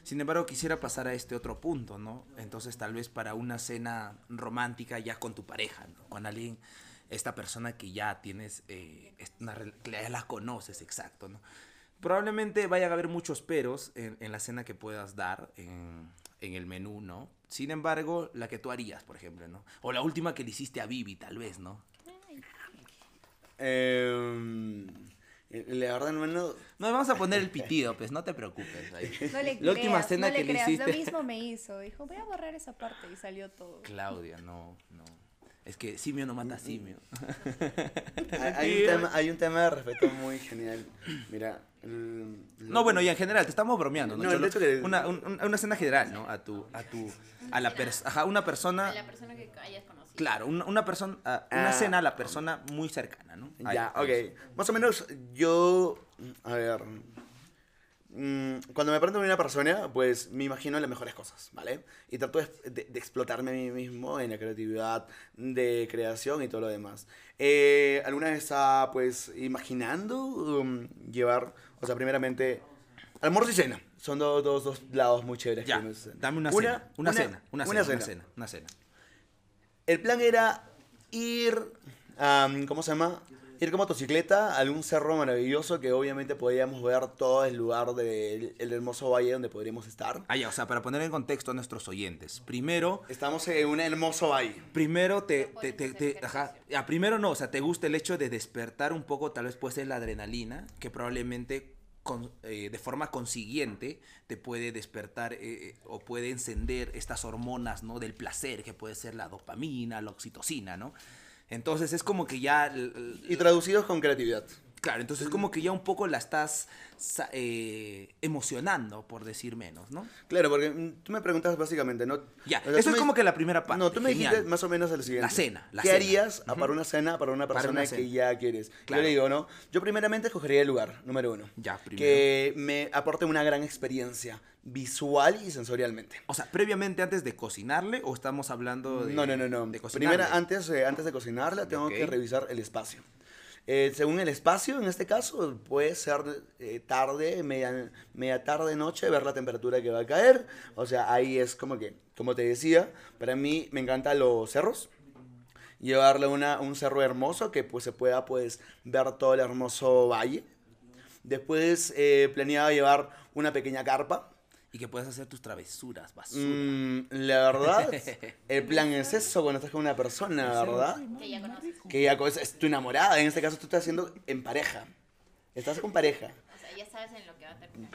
Sin embargo, quisiera pasar a este otro punto, ¿no? Entonces, tal vez para una cena romántica ya con tu pareja, ¿no? Con alguien, esta persona que ya tienes, eh, una ya la conoces, exacto, ¿no? Probablemente vaya a haber muchos peros en, en la cena que puedas dar en, en el menú, ¿no? Sin embargo, la que tú harías, por ejemplo, ¿no? O la última que le hiciste a Vivi, tal vez, ¿no? Eh, la verdad, hermano, No, vamos a poner el pitido, pues, no te preocupes. ahí. [LAUGHS] No le la última cena no le que le creas. hiciste. Lo mismo me hizo. Dijo, voy a borrar esa parte y salió todo. Claudia, no, no. Es que simio no mata simio. hay, hay un [LAUGHS] tema, hay un tema de respeto muy genial. Mira. El- No, bueno, y en general, te estamos bromeando, ¿no? No, el hecho que- Una, un- una cena general, ¿no? A tu, a tu, a la persona, ajá, una persona, A la persona que hayas conocido. claro, una, una persona, a- una Ah. cena a la persona muy cercana, ¿no? Ahí, Ya, pues. ok. Más o menos yo, a ver, mm, cuando me preguntan una persona, pues me imagino las mejores cosas, ¿vale? Y trato de, de- de explotarme a mí mismo en la creatividad de creación y todo lo demás. Eh, ¿Alguna vez está, pues, imaginando um, llevar, o sea, primeramente, almuerzo y cena? Son dos, dos, dos lados muy chéveres. que Ya, dame una, cena, una, cena, una cena, una cena, una cena. El plan era ir, am, ¿cómo se llama? Ir como motocicleta a algún cerro maravilloso que obviamente podíamos ver todo el lugar del el hermoso valle donde podríamos estar. Ah, ya, o sea, para poner en contexto a nuestros oyentes. Primero, Estamos en un hermoso valle. primero te, te, te- te- ajá, ya, primero no, o sea, te gusta el hecho de despertar un poco, tal vez puede ser la adrenalina, que probablemente con- eh, de forma consiguiente te puede despertar eh, o puede encender estas hormonas, ¿no? Del placer, que puede ser la dopamina, la oxitocina, ¿no? Entonces es como que ya... Y traducidos con creatividad. Claro, entonces es como que ya un poco la estás eh, emocionando, por decir menos, ¿no? Claro, porque mm, tú me preguntas básicamente, ¿no? Ya, O sea, eso es me- como que la primera parte. No, tú me genial. dijiste más o menos el siguiente. La cena, la ¿Qué cena. harías a- para una cena, para una Para persona una que ya quieres? Claro. Yo le digo, ¿no? Yo primeramente escogería el lugar, número uno. Ya, primero. Que me aporte una gran experiencia visual y sensorialmente. O sea, previamente antes de cocinarle o estamos hablando de No, no, no, no. de cocinarle? Primero, antes, eh, antes de cocinarla, tengo Ok. que revisar el espacio. Eh, según el espacio, en este caso, puede ser eh, tarde, media, media tarde, noche, ver la temperatura que va a caer. O sea, ahí es como que, como te decía, para mí me encantan los cerros. Llevarle una, un cerro hermoso que pues se pueda pues ver todo el hermoso valle. Después eh, planeaba llevar una pequeña carpa. Y que puedas hacer tus travesuras, basura. Mm, la verdad, [LAUGHS] el plan es eso cuando estás con una persona, ¿verdad? Que ya conoces. Que ya es, es tu enamorada, en este caso tú estás haciendo en pareja. Estás con pareja. O sea, ya sabes en lo que va a terminar.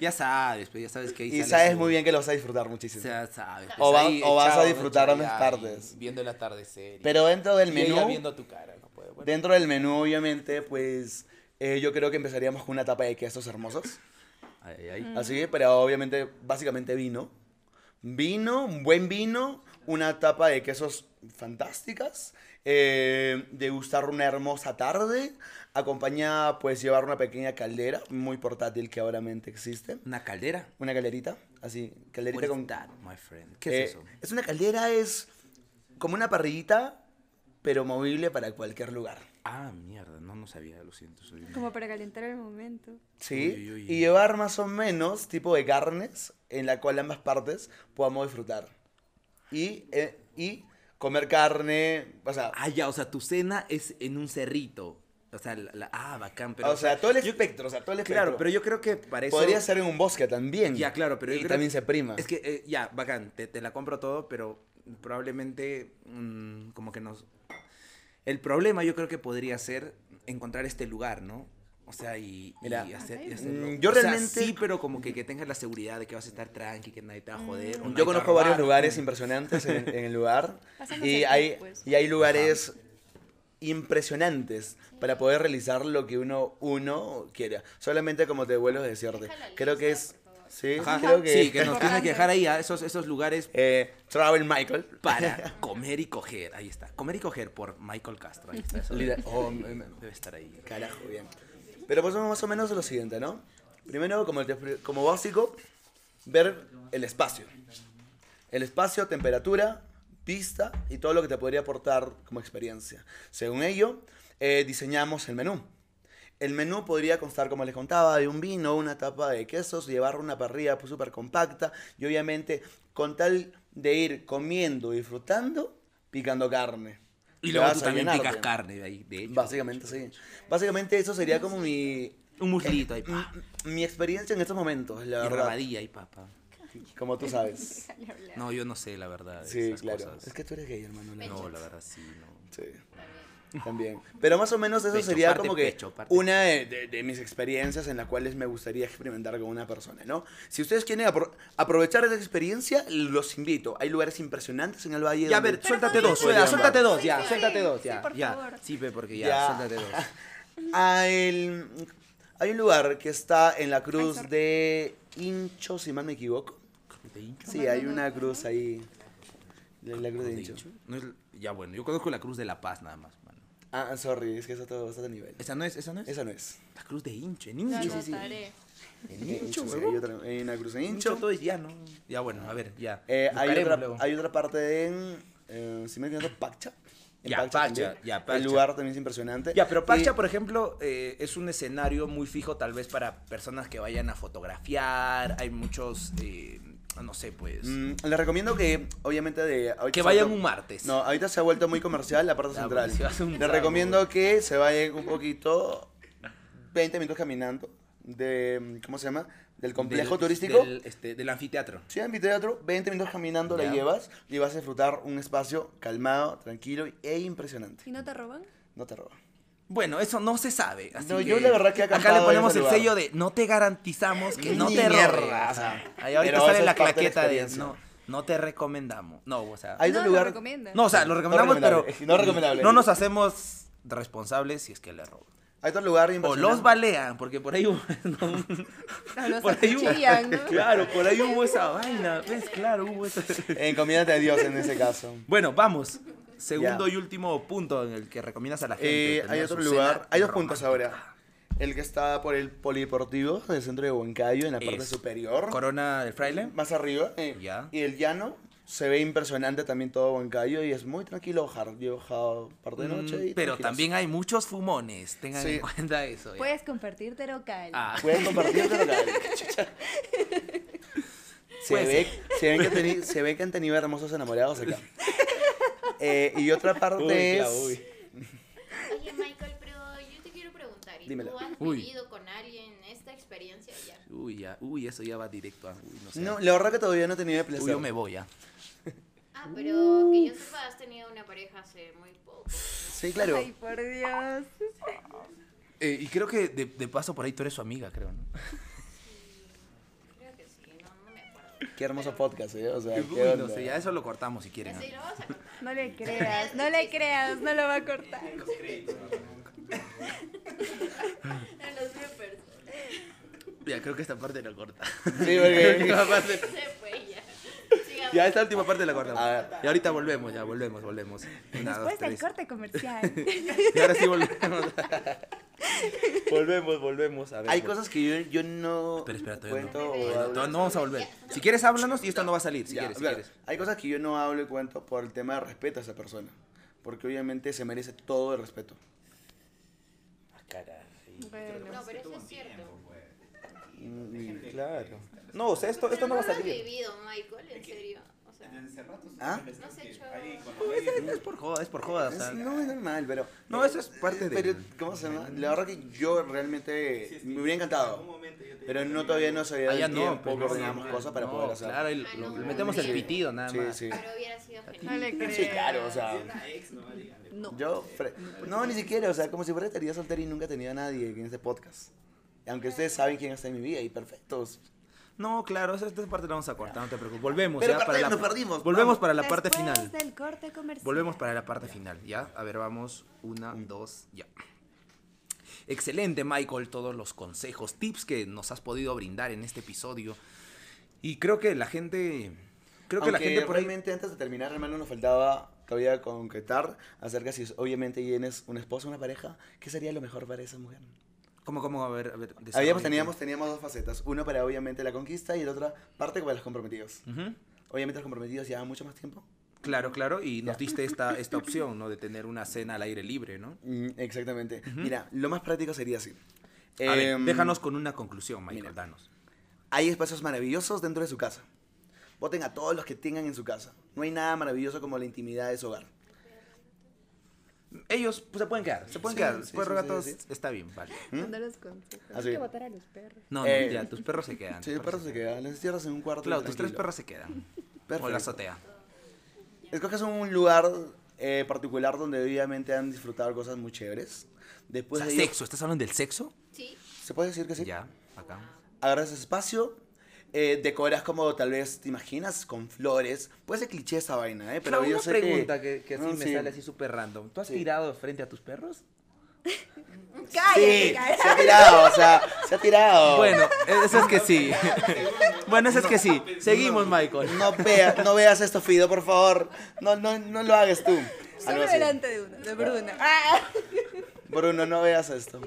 Ya sabes, pues ya sabes que ahí Y sabes muy bien que lo vas a disfrutar muchísimo. Ya sabes. O va- ahí o vas a disfrutar ahí, partes. Viendo el atardecer. Pero dentro del y ella menú, viendo tu cara, no puede. bueno. dentro del menú obviamente, pues eh, yo creo que empezaríamos con una tapa de quesos hermosos. Ay, ay, ay. Así, pero obviamente, básicamente vino. Vino, un buen vino, una tapa de quesos fantásticas, eh, degustar una hermosa tarde, acompañada, pues, llevar una pequeña caldera, muy portátil que ahora existe. Una caldera. Una calderita, así, What calderita is con... that, my friend? ¿Qué Eh, es eso? Es una caldera, es como una parrillita, pero movible para cualquier lugar. Ah, mierda, no, no sabía, lo siento. Soy Como para calentar el momento. ¿Sí? Uy, uy, uy. Y llevar más o menos tipo de carnes en la cual ambas partes podamos disfrutar. Y, eh, y comer carne, o sea, Ah, ya, o sea, tu cena es en un cerrito. O sea, la, la- ah, bacán, pero... o sea, todo el espectro, o sea, todo el espectro. Claro, pero yo creo que para eso... Podría ser en un bosque también. Ya, claro, pero yo y creo también que- se prima. Es que, eh, ya, bacán, te, te la compro todo, pero probablemente mm, como que nos... El problema yo creo que podría ser encontrar este lugar, ¿no? O sea, y, y Mira, hacer, y Ok. hacerlo. Mm, yo O sea, realmente- sí, pero como que, que tengas la seguridad de que vas a estar tranqui, que nadie te va a joder. te Yo conozco varios lugares impresionantes en, en el lugar. [LAUGHS] Y hay, pues. y hay lugares impresionantes para poder realizar lo que uno, uno quiera. Solamente como te vuelvo a decirte. Creo que es... Sí, Ajá, creo que... Sí, que nos tienes que dejar ahí a esos, esos lugares eh, Travel Michael. para comer y coger. Ahí está. Comer y coger por Michael Castro. Ahí está. Eso Lida- debe, oh, debe estar ahí. Carajo, bien. Pero pues más o menos lo siguiente, ¿no? Primero, como, como básico, ver el espacio. El espacio, temperatura, vista y todo lo que te podría aportar como experiencia. Según ello, eh, diseñamos el menú. El menú podría constar, como les contaba, de un vino, una tapa de quesos, llevar una parrilla súper compacta y obviamente con tal de ir comiendo y disfrutando, picando carne. Y luego vas tú también picas carne de ahí, de hecho. Básicamente, sí. Básicamente eso sería como mi, Un muslito ahí, pa. mi, experiencia en estos momentos, la Y verdad. rabadilla ahí, papá. Como tú sabes. [LAUGHS] No, yo no sé, la verdad. de Sí, esas claro. cosas. Es que tú eres gay, hermano. la No, la verdad sí, no. Sí. [LAUGHS] También. Pero más o menos eso Pecho, sería parte como que pecho, parte una de, de- de mis experiencias en las cuales me gustaría experimentar con una persona, ¿no? Si ustedes quieren apro- aprovechar esa experiencia, los invito. Hay lugares impresionantes en el Valle. Ya, a ver, suéltate dos, suéltate, dos. suéltate dos, Sí, ya, sí, suéltate dos, sí, ya. por ya. favor. Sí, ve, porque ya, Ya. suéltate dos. [LAUGHS] Ah, el- hay un lugar que está en la cruz de Hincho, si mal me equivoco. ¿De hincho? Sí, hay una cruz ahí. La la cruz de ¿De Hincho. hincho? No es- ya, bueno, yo conozco la cruz de la paz nada más. Ah, sorry, es que eso todo está a nivel. ¿Esa no es? ¿Esa no es? Esa no es. La cruz de hincho, en hincho. anotaré. En Hincho, sí, hay, otra- hay una cruz en Hincho todo es ya, ¿no? Ya, bueno, a ver, ya. Eh, hay, Buscaremos otra, luego. hay otra parte en. Eh, si me equivoco, Pacha. En Ya, Pacha Pacha, también. ya, Pacha. El lugar también es impresionante. Ya, pero Pacha, Y- por ejemplo, eh, es un escenario muy fijo tal vez para personas que vayan a fotografiar. Hay muchos, eh, no sé, pues... Mm, les recomiendo que, obviamente, de. ahorita que vayan vuelto- un martes. No, ahorita se ha vuelto muy comercial la parte central. Les recomiendo que se vayan un poquito, 20 minutos caminando, de, ¿cómo se llama? Del complejo Del- turístico. Del, este, del anfiteatro. Sí, anfiteatro, 20 minutos caminando la llevas y vas a disfrutar un espacio calmado, tranquilo e impresionante. ¿Y no te roban? No te roba. Bueno, eso no se sabe. así No, que yo la verdad que Acá le ponemos el lugar. sello de no te garantizamos que no Ni te roben. o sea, ahí ahorita sale la de claqueta de, experiencia. no. No te recomendamos. No, o sea. Hay no, lo lugares. recomiendan. No, o sea, lo recomendamos, pero. no recomendable. No nos hacemos responsables si es que le roban. Hay otro lugar O los balean, porque por ahí hubo. [LAUGHS] no, No, los por ahí hubo-. [LAUGHS] Claro, por ahí hubo esa vaina. ¿Ves? Claro, hubo esa. Encomiéndate a Dios en ese caso. Bueno, vamos. Segundo y último punto en el que recomiendas a la gente. Eh, hay otro lugar. Hay dos puntos ahora. El que está por el polideportivo del centro de Huancayo, en la parte Es superior. Corona del Fraile. Más arriba. eh, Ya. Y el llano. Se ve impresionante también todo Huancayo y es muy tranquilo bajar. Yo he bajado parte de noche. Mm, y Pero también hay muchos fumones. Tengan Sí. en cuenta eso. ya. Puedes compartirte local. Ah. [LAUGHS] Pueden compartir pero local. [LAUGHS] Se ve, se, ven que teni- [LAUGHS] se ve que han tenido hermosos enamorados acá. Eh, y otra [LAUGHS] parte Uy, es. uy. Oye, Michael, pero yo te quiero preguntar, ¿y Dímela. tú has Uy. vivido con alguien esta experiencia ya? Uy, ya. Uy, eso ya va directo a. Uy, no sé. No, la verdad que todavía no he tenido el placer. Uy, yo me voy ya. Ah, pero que yo sepa, has tenido una pareja hace muy poco. Sí, claro. Ay, por Dios. Eh, y creo que de, de paso por ahí tú eres su amiga, creo, ¿no? Creo que sí, no, no me acuerdo. Qué hermoso podcast, ¿eh? O sea, Uy, qué no sé, ya eso lo cortamos si quieren. ¿no? Sí, lo vamos a contar. No le creas, no le creas, no lo va a cortar. En los bloopers. Ya, creo que esta parte la corta. Sí, porque. [LAUGHS] Esta parte- Se fue ya. [LAUGHS] Ya, esta última parte la ver. Y ahorita volvemos, ya, volvemos, volvemos. Una, dos, Después del corte comercial. [LAUGHS] Y ahora sí volvemos. [LAUGHS] volvemos, volvemos. A ver, Hay cosas que yo, yo no Pero espera, todavía no. cuento no, no vamos a volver. Si quieres, háblanos y esto no va a salir. Si Ya, quieres, si claro. quieres. Hay cosas que yo no hablo y cuento por el tema de respeto a esa persona. Porque obviamente se merece todo el respeto. Bueno. No, pero eso es cierto. Mm, Claro. No, o sea, esto, esto no va a lo has salir. vivido, Michael? ¿En serio? O sea, ¿Ah? no has hecho... Es por joda, es por joda. o sea. Es- no, es normal, pero... No, eso es parte eh, de- Pero, ¿cómo se llama? La verdad que yo realmente me hubiera encantado. Pero no todavía no sabía Ah, ya no, tiempo, no, no, cosas para no, poder hacer. Claro, y Ah, lo- no, metemos el sí. pitido nada Sí, más. sí. Pero hubiera sido No genial. Sí, claro, o sea... No. Yo, fre- no, ni siquiera, o sea, como si fuera estaría soltera y nunca he tenido a nadie en este podcast. Aunque ustedes saben quién está en mi vida y perfectos. No, claro, esa, esta parte la vamos a cortar, no te preocupes. Volvemos Pero ya para la nos perdimos, Volvemos vamos. para la parte final. del corte comercial. Volvemos para la parte final, ¿ya? A ver, vamos. Una, dos, ya. Excelente, Michael, todos los consejos, tips que nos has podido brindar en este episodio. Y creo que la gente. Creo que la gente por ahí. realmente antes de terminar, hermano, nos faltaba todavía concretar acerca si obviamente tienes una esposa, una pareja, ¿qué sería lo mejor para esa mujer? ¿Cómo, cómo? A ver, a ver. Habíamos, teníamos, teníamos dos facetas. Una para obviamente la conquista y la otra parte para los comprometidos. Obviamente los comprometidos llevan mucho más tiempo. Claro, claro, y nos diste esta, esta [LAUGHS] opción, ¿no? De tener una cena al aire libre, ¿no? Mm, exactamente. Mira, lo más práctico sería así. A ver, Em, déjanos con una conclusión, Michael, mira. danos. Hay espacios maravillosos dentro de su casa. Voten a todos los que tengan en su casa. No hay nada maravilloso como la intimidad de su hogar. Ellos pues, se pueden quedar, se pueden Sí, quedar. sí, Pueden sí, gatos, sí, sí. está bien, vale. Dando los consejos. Así. Hay que votar a los perros. No, no, Eh, ya, tus perros se quedan. Sí, tus el perro se queda. Les encierras en un cuarto. Claro, tus tres perros se quedan. [LAUGHS] O Perfecto. la azotea. Escoges un lugar eh, particular donde obviamente han disfrutado cosas muy chéveres. O Después sea, de sexo, ¿estás hablando del sexo? Sí. ¿Se puede decir que sí? Ya, acá. Agarras espacio, eh, decoras como tal vez te imaginas, con flores. Puede ser cliché esa vaina, ¿eh? Pero yo una sé pregunta que, que así No, me sí. sale así súper random. ¿Tú has Sí. tirado frente a tus perros? [LAUGHS] Cállate, Sí, se ha tirado, o sea, se ha tirado. Bueno, eso es que sí. [LAUGHS] bueno, eso es que sí. Seguimos, Michael. No, vea, no veas esto, Fido, por favor. No, no, no lo hagas tú. Solo delante de uno, de Bruna. Ah. Bruno, no veas esto.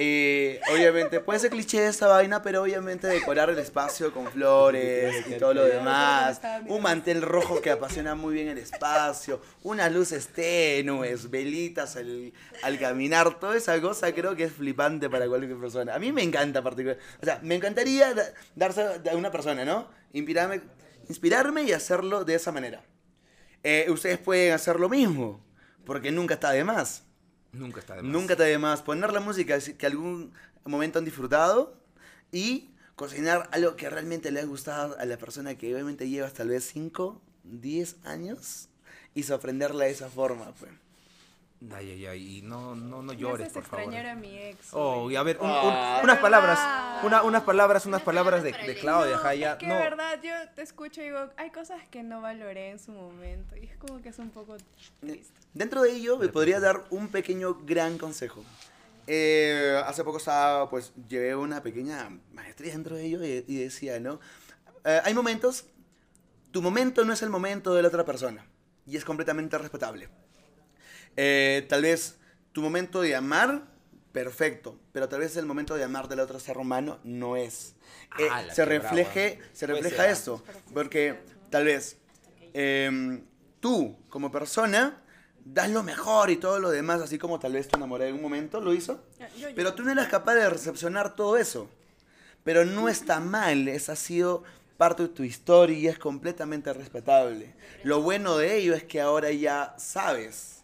Eh, obviamente, puede ser cliché esta vaina, pero obviamente decorar el espacio con flores y todo lo demás. Un mantel rojo que apasiona muy bien el espacio. Unas luces tenues, velitas al, al caminar. Toda esa cosa creo que es flipante para cualquier persona. A mí me encanta particular. O sea, me encantaría da- darse a una persona, ¿no? Inspirarme, inspirarme y hacerlo de esa manera. Eh, ustedes pueden hacer lo mismo, porque nunca está de más. Nunca está de más. Nunca está de más poner la música que algún momento han disfrutado y cocinar algo que realmente le ha gustado a la persona que obviamente llevas tal vez 5, 10 años y sorprenderla de esa forma. Pues. Ay, ay, ay, y no, no, no llores, por favor. extrañar a mi ex. Oh, y a ver, un- un- Ah. unas De palabras, una, unas palabras, unas Unas palabras de, palabras de para Claudia, No, Jaya. es que No, de verdad yo te escucho y digo, hay cosas que no valoré en su momento y es como que es un poco triste. Dentro de ello, me podría dar un pequeño gran consejo. Eh, hace poco estaba, pues, llevé una pequeña maestría dentro de ello y, y decía, ¿no? Eh, hay momentos, tu momento no es el momento de la otra persona y es completamente respetable. Eh, tal vez tu momento de amar, perfecto, pero tal vez el momento de amar del otro ser humano no es. Eh, ¡Hala, se refleje, se Puede refleja ser. esto, porque tal vez em, tú como persona das lo mejor y todo lo demás, así como tal vez tu enamorada en un momento lo hizo, Yo- yo- pero tú no eras capaz de recepcionar todo eso. Pero no está mal, esa ha sido parte de tu historia y es completamente respetable. Lo bueno de ello es que ahora ya sabes.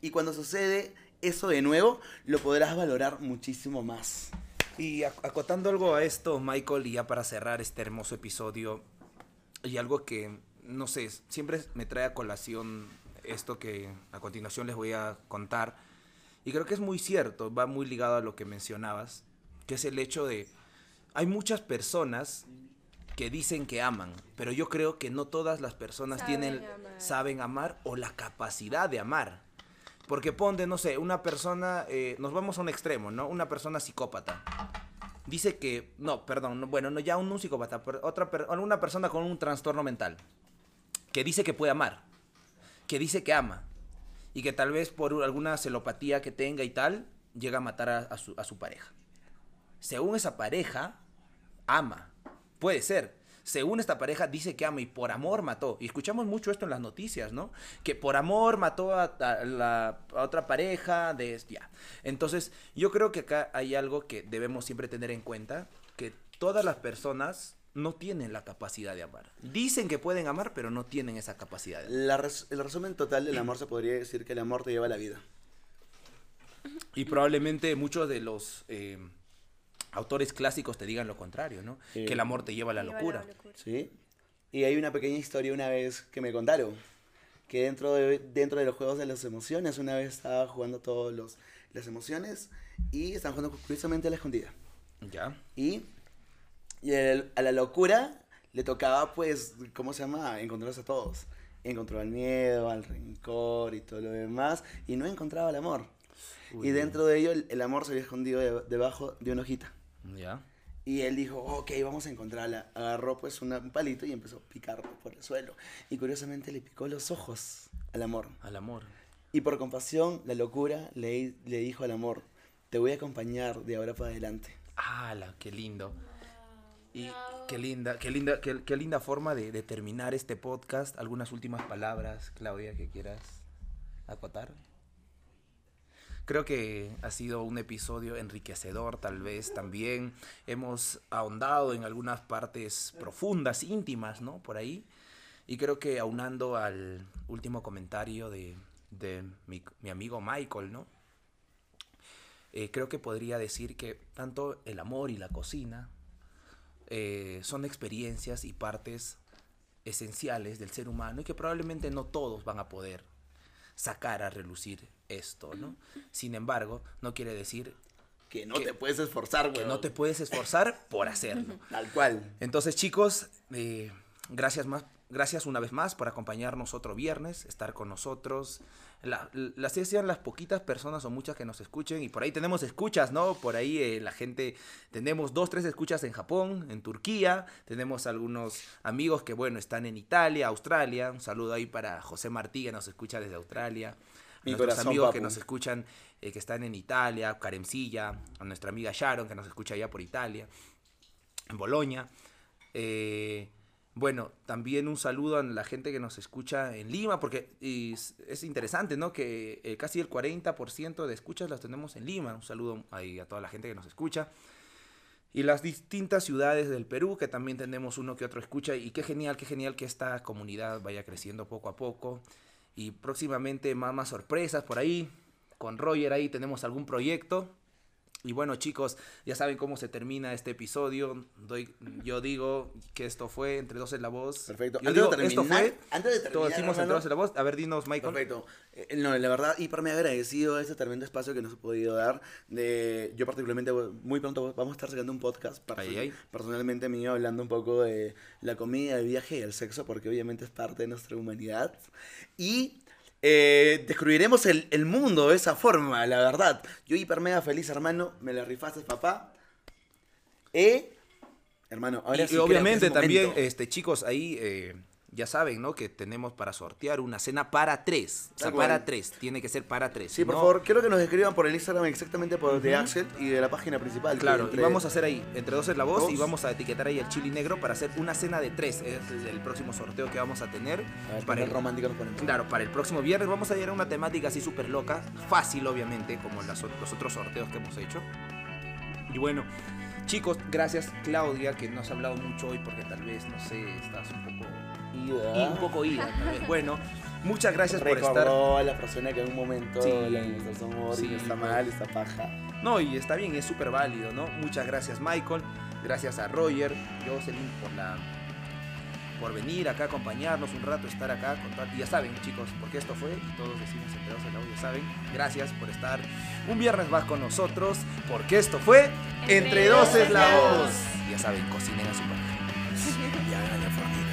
Y cuando sucede eso de nuevo, lo podrás valorar muchísimo más. Y ac- acotando algo a esto, Michael, y ya para cerrar este hermoso episodio, y algo que, no sé, siempre me trae a colación esto que a continuación les voy a contar, y creo que es muy cierto, va muy ligado a lo que mencionabas, que es el hecho de, hay muchas personas que dicen que aman, pero yo creo que no todas las personas Saben tienen, amar. saben amar o la capacidad de amar. Porque ponte, no sé, una persona, eh, nos vamos a un extremo, ¿no? Una persona psicópata. Dice que, no, perdón, no, bueno, no ya un, psicópata, otra per- una persona con un trastorno mental. Que dice que puede amar. Que dice que ama. Y que tal vez por alguna celopatía que tenga y tal, llega a matar a su, a su pareja. Según esa pareja, ama. Puede ser. Según esta pareja, dice que ama y por amor mató. Y escuchamos mucho esto en las noticias, ¿no? Que por amor mató a, a la a otra pareja de... Ya. Entonces, yo creo que acá hay algo que debemos siempre tener en cuenta, que todas las personas no tienen la capacidad de amar. Dicen que pueden amar, pero no tienen esa capacidad de amar. La res- el resumen total del amor se podría decir que el amor te lleva a la vida. Y probablemente muchos de los eh, autores clásicos te digan lo contrario, ¿no? Sí. Que el amor te lleva a la Lleva locura. locura. ¿Sí? Y hay una pequeña historia una vez que me contaron. Que dentro de, dentro de los juegos de las emociones, una vez estaba jugando todas las emociones y estaban jugando curiosamente a la escondida. ¿Ya? Y, y el- a la locura le tocaba, pues, ¿cómo se llama? Encontrarse a todos. Encontró al miedo, al rencor y todo lo demás. Y no encontraba el amor. Uy. Y dentro de ello, el, el amor se había escondido de- debajo de una hojita. ¿Ya? Y él dijo, ok, vamos a encontrarla. Agarró pues una- un palito y empezó a picar por el suelo. Y curiosamente le picó los ojos al amor. Al amor. Y por compasión, la locura le, le dijo al amor, te voy a acompañar de ahora para adelante. ¡Hala! ¡Qué lindo! Y qué linda, qué linda, qué, qué linda forma de, de terminar este podcast. ¿Algunas últimas palabras, Claudia, que quieras acotar? Creo que ha sido un episodio enriquecedor, tal vez también. Hemos ahondado en algunas partes profundas, íntimas, ¿no? Por ahí. Y creo que aunando al último comentario de, de mi, mi amigo Michael, ¿no? Eh, creo que podría decir que tanto el amor y la cocina eh, son experiencias y partes esenciales del ser humano y que probablemente no todos van a poder sacar a relucir esto, ¿no? Sin embargo, no quiere decir Que no Que- te puedes esforzar, que güey. no te puedes esforzar por hacerlo. Tal cual. Entonces, chicos, eh, gracias más, gracias una vez más por acompañarnos otro viernes, estar con nosotros. La, las sean las poquitas personas o muchas que nos escuchen y por ahí tenemos escuchas, ¿no? Por ahí eh, la gente, tenemos dos, tres escuchas en Japón, en Turquía, tenemos algunos amigos que, bueno, están en Italia, Australia. Un saludo ahí para José Martí que nos escucha desde Australia. A nuestros corazón, amigos que nos escuchan, eh, que están en Italia, Caremcilla, a nuestra amiga Sharon que nos escucha allá por Italia en Boloña. Eh, bueno, también un saludo a la gente que nos escucha en Lima, porque es interesante, ¿no? Que eh, casi el 40% de escuchas las tenemos en Lima. Un saludo ahí a toda la gente que nos escucha. Y las distintas ciudades del Perú, que también tenemos uno que otro escucha. Y qué genial, qué genial que esta comunidad vaya creciendo poco a poco. Y próximamente más, más sorpresas por ahí. Con Roger ahí tenemos algún proyecto. Y bueno, chicos, ya saben cómo se termina este episodio. Doy, yo digo que esto fue Entre dos en la voz. Perfecto. Yo Antes digo, de esto terminar- fue. antes de terminar, Todos decimos Entre dos en la voz. A ver, dinos, Michael. Perfecto. Eh, no, la verdad, hiper me agradecido de este tremendo espacio que nos ha podido dar. De, yo particularmente, muy pronto vamos a estar sacando un podcast Ay, ay. personalmente mío, hablando un poco de la comida, el viaje y el sexo, porque obviamente es parte de nuestra humanidad. Y eh, descubriremos el, el mundo de esa forma, la verdad. Yo hiper mega feliz, hermano. Me la rifaste, papá. Eh, hermano, ahora y, sí y obviamente también, este chicos, ahí eh, ya saben, ¿no? Que tenemos para sortear una cena para tres. O sea, Tal cual. para tres. Tiene que ser para tres. Sí, por ¿no? favor, quiero que nos escriban por el Instagram exactamente por de Axel y de la página principal. Claro, y vamos a hacer ahí, entre dos es la voz, Dos. y vamos a etiquetar ahí el chili negro para hacer una cena de tres. Es el próximo sorteo que vamos a tener. Para el, romántico nos ponemos. Claro, para el próximo viernes vamos a ir a una temática así súper loca, fácil obviamente, como las o- los otros sorteos que hemos hecho. Y bueno, chicos, gracias Claudia, que no has hablado mucho hoy porque tal vez, no sé, estás un poco, Ida. y un poco ida. vez. [LAUGHS] Bueno, muchas gracias por estar. A la persona que en un momento Sí, le demostró su amor sí, y no está pues. mal, está paja. No, y está bien, es súper válido, ¿no? Muchas gracias Michael, gracias a Roger, Jocelyn por la por venir acá a acompañarnos un rato, estar acá con tal- Y ya saben, chicos, porque esto fue, y todos decimos entre dos la voz, ya saben, gracias por estar un viernes más con nosotros, porque esto fue Entre, dos es la voz. Ya saben, cocinen a su pareja. [LAUGHS] Ya, la fornita, mentira.